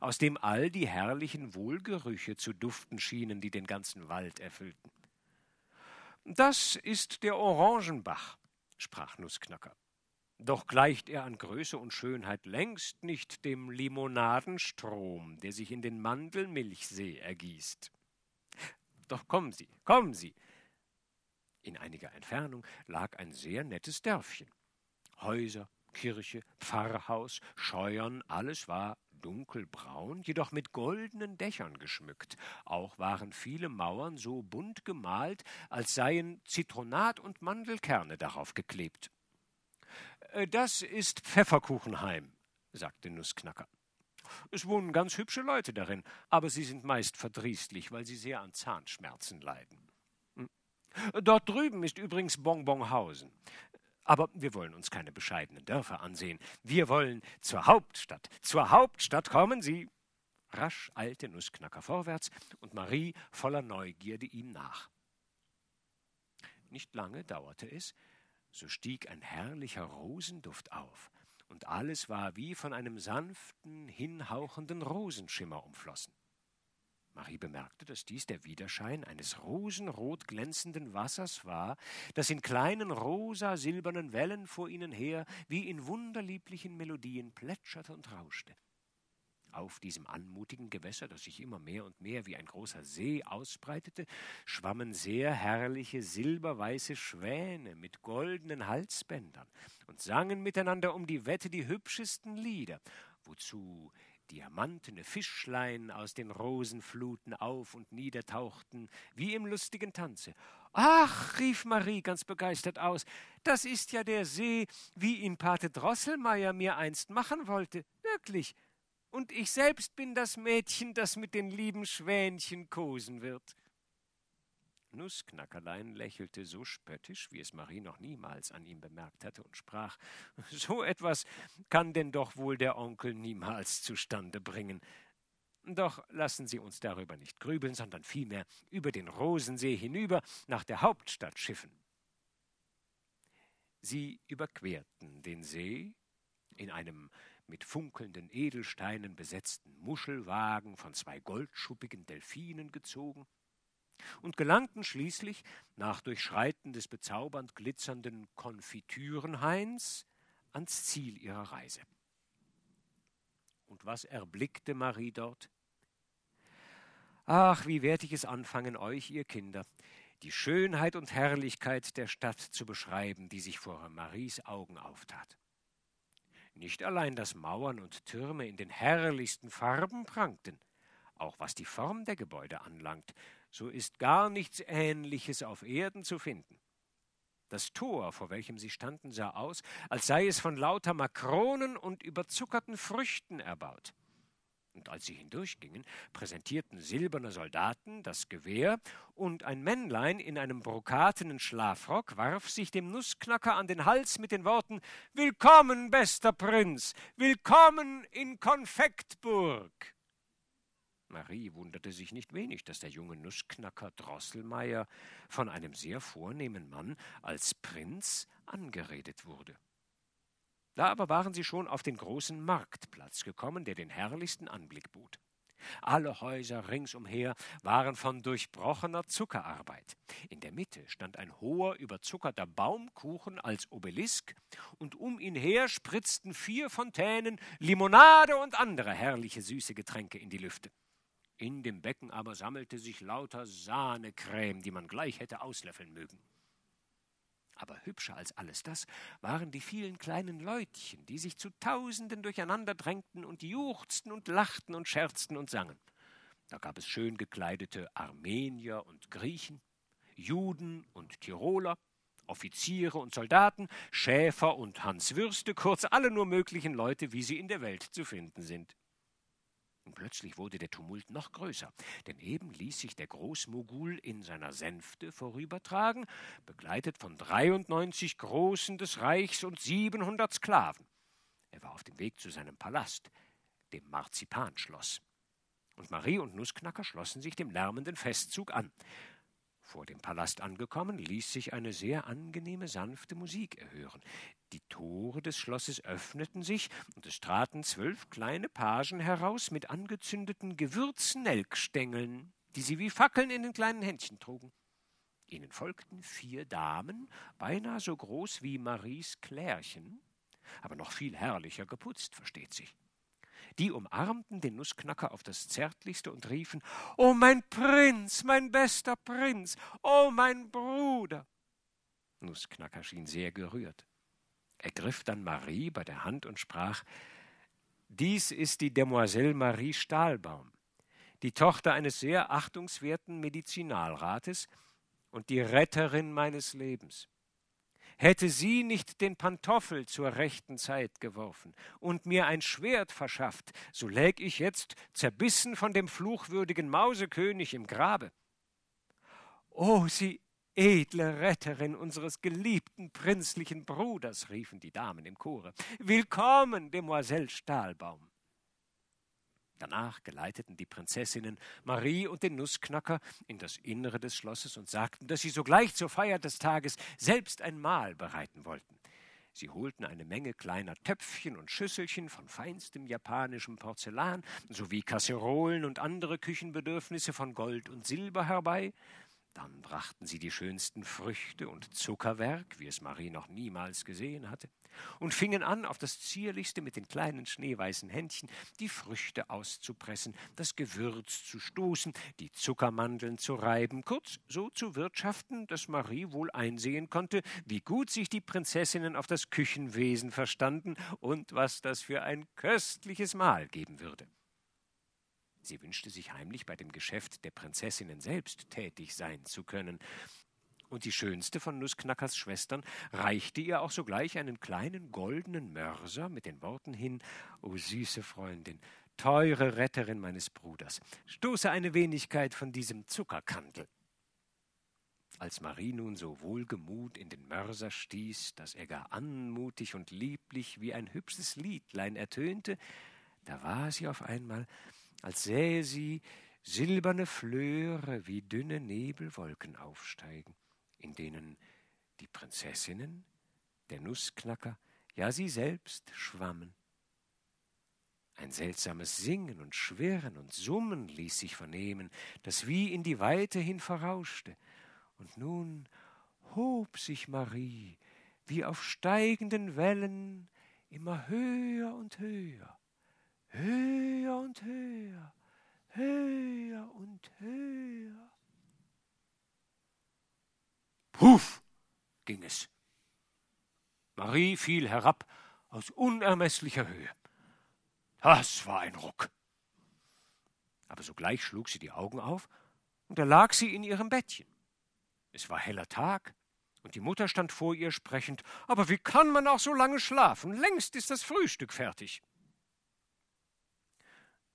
aus dem all die herrlichen Wohlgerüche zu duften schienen, die den ganzen Wald erfüllten. Das ist der Orangenbach, sprach Nussknacker. Doch gleicht er an Größe und Schönheit längst nicht dem Limonadenstrom, der sich in den Mandelmilchsee ergießt. Doch kommen Sie, kommen Sie. In einiger Entfernung lag ein sehr nettes Dörfchen. Häuser, Kirche, Pfarrhaus, Scheuern, alles war dunkelbraun, jedoch mit goldenen Dächern geschmückt. Auch waren viele Mauern so bunt gemalt, als seien Zitronat und Mandelkerne darauf geklebt. Äh, das ist Pfefferkuchenheim, sagte Nussknacker. Es wohnen ganz hübsche Leute darin, aber sie sind meist verdrießlich, weil sie sehr an Zahnschmerzen leiden. Hm. Dort drüben ist übrigens Bonbonhausen. Aber wir wollen uns keine bescheidenen Dörfer ansehen. Wir wollen zur Hauptstadt. Zur Hauptstadt kommen Sie. Rasch eilte Nussknacker vorwärts und Marie voller Neugierde ihm nach. Nicht lange dauerte es, so stieg ein herrlicher Rosenduft auf, und alles war wie von einem sanften, hinhauchenden Rosenschimmer umflossen. Marie bemerkte, dass dies der Widerschein eines rosenrot glänzenden Wassers war, das in kleinen rosa-silbernen Wellen vor ihnen her wie in wunderlieblichen Melodien plätscherte und rauschte. Auf diesem anmutigen Gewässer, das sich immer mehr und mehr wie ein großer See ausbreitete, schwammen sehr herrliche silberweiße Schwäne mit goldenen Halsbändern und sangen miteinander um die Wette die hübschesten Lieder, wozu diamantene Fischlein aus den Rosenfluten auf und niedertauchten, wie im lustigen Tanze. Ach, rief Marie ganz begeistert aus, das ist ja der See, wie ihn Pate Drosselmeier mir einst machen wollte. Wirklich. Und ich selbst bin das Mädchen, das mit den lieben Schwänchen kosen wird. Nussknackerlein lächelte so spöttisch, wie es Marie noch niemals an ihm bemerkt hatte, und sprach [LAUGHS] So etwas kann denn doch wohl der Onkel niemals zustande bringen. Doch lassen Sie uns darüber nicht grübeln, sondern vielmehr über den Rosensee hinüber nach der Hauptstadt schiffen. Sie überquerten den See in einem mit funkelnden Edelsteinen besetzten Muschelwagen von zwei goldschuppigen Delfinen gezogen, und gelangten schließlich, nach Durchschreiten des bezaubernd glitzernden Konfitürenhains, ans Ziel ihrer Reise. Und was erblickte Marie dort? Ach, wie werd ich es anfangen, euch, ihr Kinder, die Schönheit und Herrlichkeit der Stadt zu beschreiben, die sich vor Maries Augen auftat. Nicht allein, dass Mauern und Türme in den herrlichsten Farben prangten, auch was die Form der Gebäude anlangt, so ist gar nichts Ähnliches auf Erden zu finden. Das Tor, vor welchem sie standen, sah aus, als sei es von lauter Makronen und überzuckerten Früchten erbaut. Und als sie hindurchgingen, präsentierten silberne Soldaten das Gewehr, und ein Männlein in einem brokatenen Schlafrock warf sich dem Nussknacker an den Hals mit den Worten Willkommen, bester Prinz, willkommen in Konfektburg. Marie wunderte sich nicht wenig, dass der junge Nussknacker Drosselmeier von einem sehr vornehmen Mann als Prinz angeredet wurde. Da aber waren sie schon auf den großen Marktplatz gekommen, der den herrlichsten Anblick bot. Alle Häuser ringsumher waren von durchbrochener Zuckerarbeit. In der Mitte stand ein hoher, überzuckerter Baumkuchen als Obelisk, und um ihn her spritzten vier Fontänen Limonade und andere herrliche süße Getränke in die Lüfte. In dem Becken aber sammelte sich lauter Sahnecreme, die man gleich hätte auslöffeln mögen. Aber hübscher als alles das waren die vielen kleinen Leutchen, die sich zu Tausenden durcheinander drängten und juchzten und lachten und scherzten und sangen. Da gab es schön gekleidete Armenier und Griechen, Juden und Tiroler, Offiziere und Soldaten, Schäfer und Hanswürste, kurz alle nur möglichen Leute, wie sie in der Welt zu finden sind. Und plötzlich wurde der Tumult noch größer, denn eben ließ sich der Großmogul in seiner Sänfte vorübertragen, begleitet von 93 Großen des Reichs und 700 Sklaven. Er war auf dem Weg zu seinem Palast, dem Marzipanschloss. Und Marie und Nussknacker schlossen sich dem lärmenden Festzug an. Vor dem Palast angekommen, ließ sich eine sehr angenehme, sanfte Musik erhören. Die Tore des Schlosses öffneten sich, und es traten zwölf kleine Pagen heraus mit angezündeten Gewürznelkstängeln, die sie wie Fackeln in den kleinen Händchen trugen. Ihnen folgten vier Damen, beinahe so groß wie Maries Klärchen, aber noch viel herrlicher geputzt, versteht sich. Die umarmten den Nussknacker auf das Zärtlichste und riefen Oh mein Prinz, mein bester Prinz, oh mein Bruder. Nussknacker schien sehr gerührt. Er griff dann Marie bei der Hand und sprach Dies ist die Demoiselle Marie Stahlbaum, die Tochter eines sehr achtungswerten Medizinalrates und die Retterin meines Lebens. Hätte sie nicht den Pantoffel zur rechten Zeit geworfen und mir ein Schwert verschafft, so läg ich jetzt zerbissen von dem fluchwürdigen Mausekönig im Grabe. O sie edle Retterin unseres geliebten prinzlichen Bruders, riefen die Damen im Chore. Willkommen, Demoiselle Stahlbaum. Danach geleiteten die Prinzessinnen Marie und den Nussknacker in das Innere des Schlosses und sagten, dass sie sogleich zur Feier des Tages selbst ein Mahl bereiten wollten. Sie holten eine Menge kleiner Töpfchen und Schüsselchen von feinstem japanischem Porzellan sowie Kasserolen und andere Küchenbedürfnisse von Gold und Silber herbei, dann brachten sie die schönsten Früchte und Zuckerwerk, wie es Marie noch niemals gesehen hatte, und fingen an, auf das zierlichste mit den kleinen schneeweißen Händchen die Früchte auszupressen, das Gewürz zu stoßen, die Zuckermandeln zu reiben, kurz so zu wirtschaften, dass Marie wohl einsehen konnte, wie gut sich die Prinzessinnen auf das Küchenwesen verstanden und was das für ein köstliches Mahl geben würde. Sie wünschte sich heimlich bei dem Geschäft der Prinzessinnen selbst tätig sein zu können. Und die schönste von Nussknackers Schwestern reichte ihr auch sogleich einen kleinen goldenen Mörser mit den Worten hin O süße Freundin, teure Retterin meines Bruders, stoße eine Wenigkeit von diesem Zuckerkandel. Als Marie nun so wohlgemut in den Mörser stieß, dass er gar anmutig und lieblich wie ein hübsches Liedlein ertönte, da war sie auf einmal als sähe sie silberne Flöre wie dünne Nebelwolken aufsteigen, in denen die Prinzessinnen, der Nussknacker, ja sie selbst schwammen. Ein seltsames Singen und Schwirren und Summen ließ sich vernehmen, das wie in die Weite hin verrauschte, und nun hob sich Marie wie auf steigenden Wellen immer höher und höher, höher und höher, höher und höher. Puff ging es. Marie fiel herab aus unermesslicher Höhe. Das war ein Ruck. Aber sogleich schlug sie die Augen auf, und da lag sie in ihrem Bettchen. Es war heller Tag, und die Mutter stand vor ihr sprechend Aber wie kann man auch so lange schlafen? Längst ist das Frühstück fertig.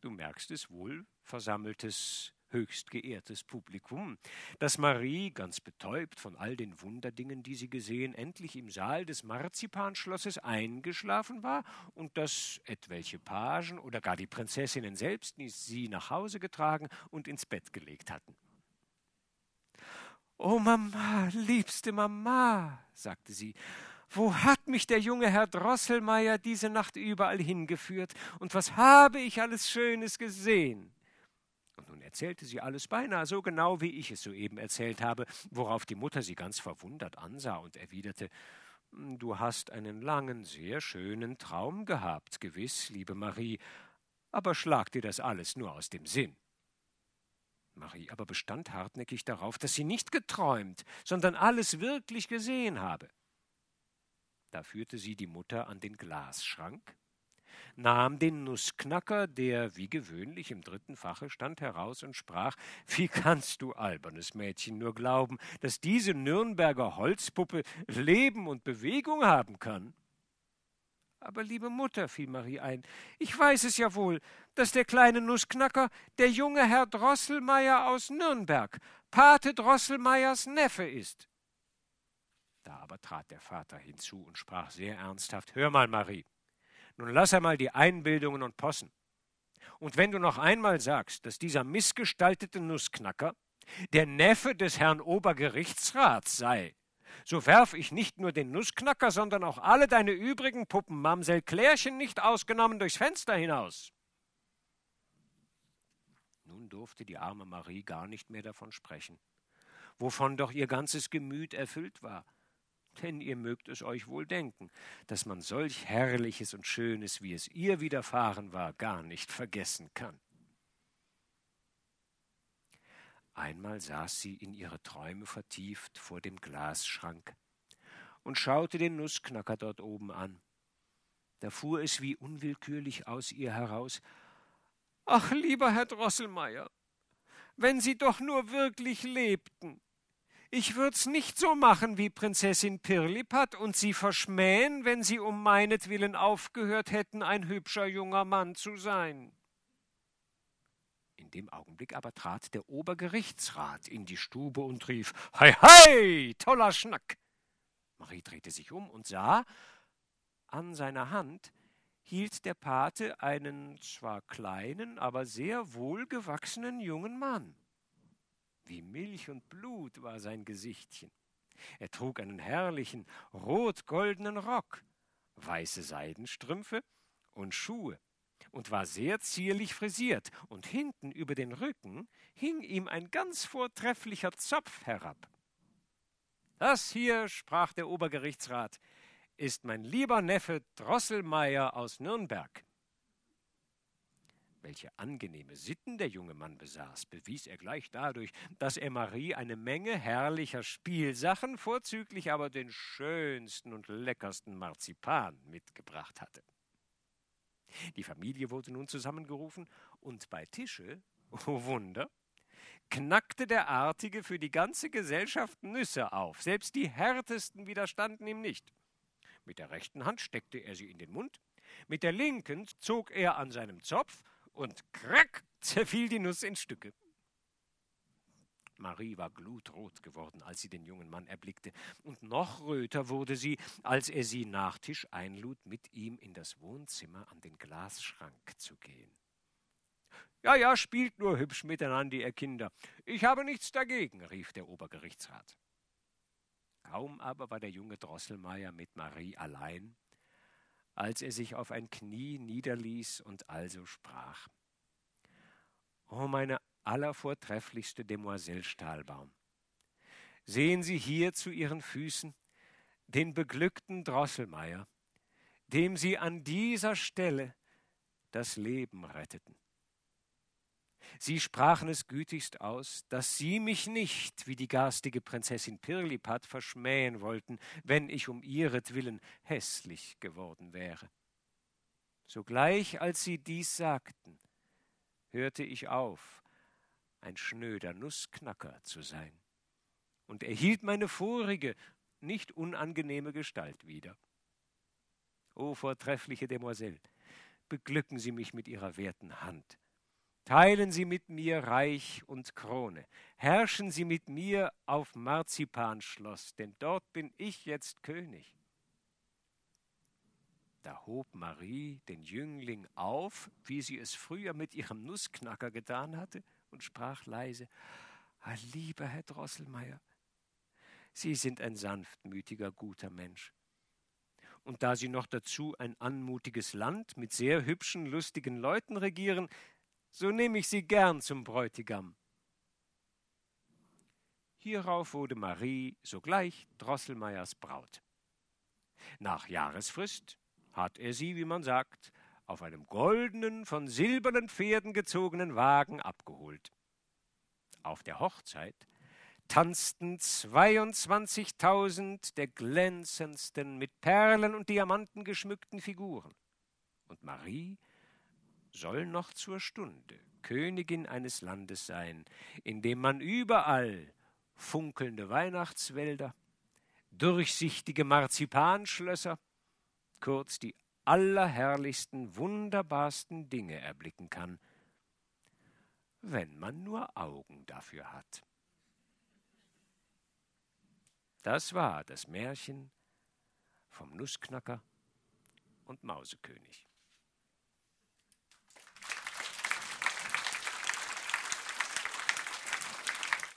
Du merkst es wohl, versammeltes, höchst geehrtes Publikum, dass Marie, ganz betäubt von all den Wunderdingen, die sie gesehen, endlich im Saal des Marzipanschlosses eingeschlafen war und dass etwelche Pagen oder gar die Prinzessinnen selbst sie nach Hause getragen und ins Bett gelegt hatten. Oh Mama, liebste Mama, sagte sie, wo hat mich der junge Herr Drosselmeier diese Nacht überall hingeführt und was habe ich alles Schönes gesehen? Und nun erzählte sie alles beinahe so genau, wie ich es soeben erzählt habe, worauf die Mutter sie ganz verwundert ansah und erwiderte Du hast einen langen, sehr schönen Traum gehabt, gewiss, liebe Marie, aber schlag dir das alles nur aus dem Sinn. Marie aber bestand hartnäckig darauf, dass sie nicht geträumt, sondern alles wirklich gesehen habe. Da führte sie die Mutter an den Glasschrank, nahm den Nussknacker, der wie gewöhnlich im dritten Fache stand, heraus und sprach Wie kannst du, albernes Mädchen, nur glauben, dass diese Nürnberger Holzpuppe Leben und Bewegung haben kann? Aber liebe Mutter, fiel Marie ein, ich weiß es ja wohl, dass der kleine Nussknacker der junge Herr Drosselmeier aus Nürnberg, Pate Drosselmeiers Neffe ist. Da aber trat der Vater hinzu und sprach sehr ernsthaft Hör mal, Marie, nun lass einmal die Einbildungen und Possen. Und wenn du noch einmal sagst, dass dieser missgestaltete Nussknacker der Neffe des Herrn Obergerichtsrats sei, so werf ich nicht nur den Nussknacker, sondern auch alle deine übrigen Puppen, Mamsell Klärchen nicht ausgenommen, durchs Fenster hinaus. Nun durfte die arme Marie gar nicht mehr davon sprechen, wovon doch ihr ganzes Gemüt erfüllt war. Denn ihr mögt es euch wohl denken, dass man solch Herrliches und Schönes, wie es ihr widerfahren war, gar nicht vergessen kann. Einmal saß sie in ihre Träume vertieft vor dem Glasschrank und schaute den Nussknacker dort oben an. Da fuhr es wie unwillkürlich aus ihr heraus Ach, lieber Herr Drosselmeier, wenn Sie doch nur wirklich lebten. Ich würd's nicht so machen wie Prinzessin Pirlipat und Sie verschmähen, wenn Sie um meinetwillen aufgehört hätten, ein hübscher junger Mann zu sein. In dem Augenblick aber trat der Obergerichtsrat in die Stube und rief Hei, hei, toller Schnack. Marie drehte sich um und sah, an seiner Hand hielt der Pate einen zwar kleinen, aber sehr wohlgewachsenen jungen Mann. Wie Milch und Blut war sein Gesichtchen. Er trug einen herrlichen rot-goldenen Rock, weiße Seidenstrümpfe und Schuhe und war sehr zierlich frisiert, und hinten über den Rücken hing ihm ein ganz vortrefflicher Zopf herab. Das hier, sprach der Obergerichtsrat, ist mein lieber Neffe Drosselmeier aus Nürnberg. Welche angenehme Sitten der junge Mann besaß, bewies er gleich dadurch, dass er Marie eine Menge herrlicher Spielsachen, vorzüglich aber den schönsten und leckersten Marzipan mitgebracht hatte. Die Familie wurde nun zusammengerufen, und bei Tische, oh Wunder, knackte der Artige für die ganze Gesellschaft Nüsse auf, selbst die härtesten widerstanden ihm nicht. Mit der rechten Hand steckte er sie in den Mund, mit der linken zog er an seinem Zopf, und krack zerfiel die Nuss in Stücke. Marie war glutrot geworden, als sie den jungen Mann erblickte, und noch röter wurde sie, als er sie nach Tisch einlud, mit ihm in das Wohnzimmer an den Glasschrank zu gehen. Ja, ja, spielt nur hübsch miteinander, ihr Kinder. Ich habe nichts dagegen, rief der Obergerichtsrat. Kaum aber war der junge Drosselmeier mit Marie allein, als er sich auf ein Knie niederließ und also sprach. O meine allervortrefflichste Demoiselle Stahlbaum. Sehen Sie hier zu Ihren Füßen den beglückten Drosselmeier, dem Sie an dieser Stelle das Leben retteten. Sie sprachen es gütigst aus, dass Sie mich nicht, wie die garstige Prinzessin Pirlipat, verschmähen wollten, wenn ich um ihretwillen hässlich geworden wäre. Sogleich, als Sie dies sagten, hörte ich auf, ein schnöder Nussknacker zu sein, und erhielt meine vorige, nicht unangenehme Gestalt wieder. O vortreffliche Demoiselle, beglücken Sie mich mit Ihrer werten Hand. Teilen Sie mit mir Reich und Krone, herrschen Sie mit mir auf Marzipanschloss, denn dort bin ich jetzt König. Da hob Marie den Jüngling auf, wie sie es früher mit ihrem Nussknacker getan hatte, und sprach leise ah, Lieber Herr Drosselmeier, Sie sind ein sanftmütiger, guter Mensch. Und da Sie noch dazu ein anmutiges Land mit sehr hübschen, lustigen Leuten regieren, so nehme ich Sie gern zum Bräutigam. Hierauf wurde Marie sogleich Drosselmeiers Braut. Nach Jahresfrist hat er sie, wie man sagt, auf einem goldenen, von silbernen Pferden gezogenen Wagen abgeholt. Auf der Hochzeit tanzten zweiundzwanzigtausend der glänzendsten, mit Perlen und Diamanten geschmückten Figuren. Und Marie soll noch zur Stunde Königin eines Landes sein, in dem man überall funkelnde Weihnachtswälder, durchsichtige Marzipanschlösser, kurz die allerherrlichsten, wunderbarsten Dinge erblicken kann, wenn man nur Augen dafür hat. Das war das Märchen vom Nussknacker und Mausekönig.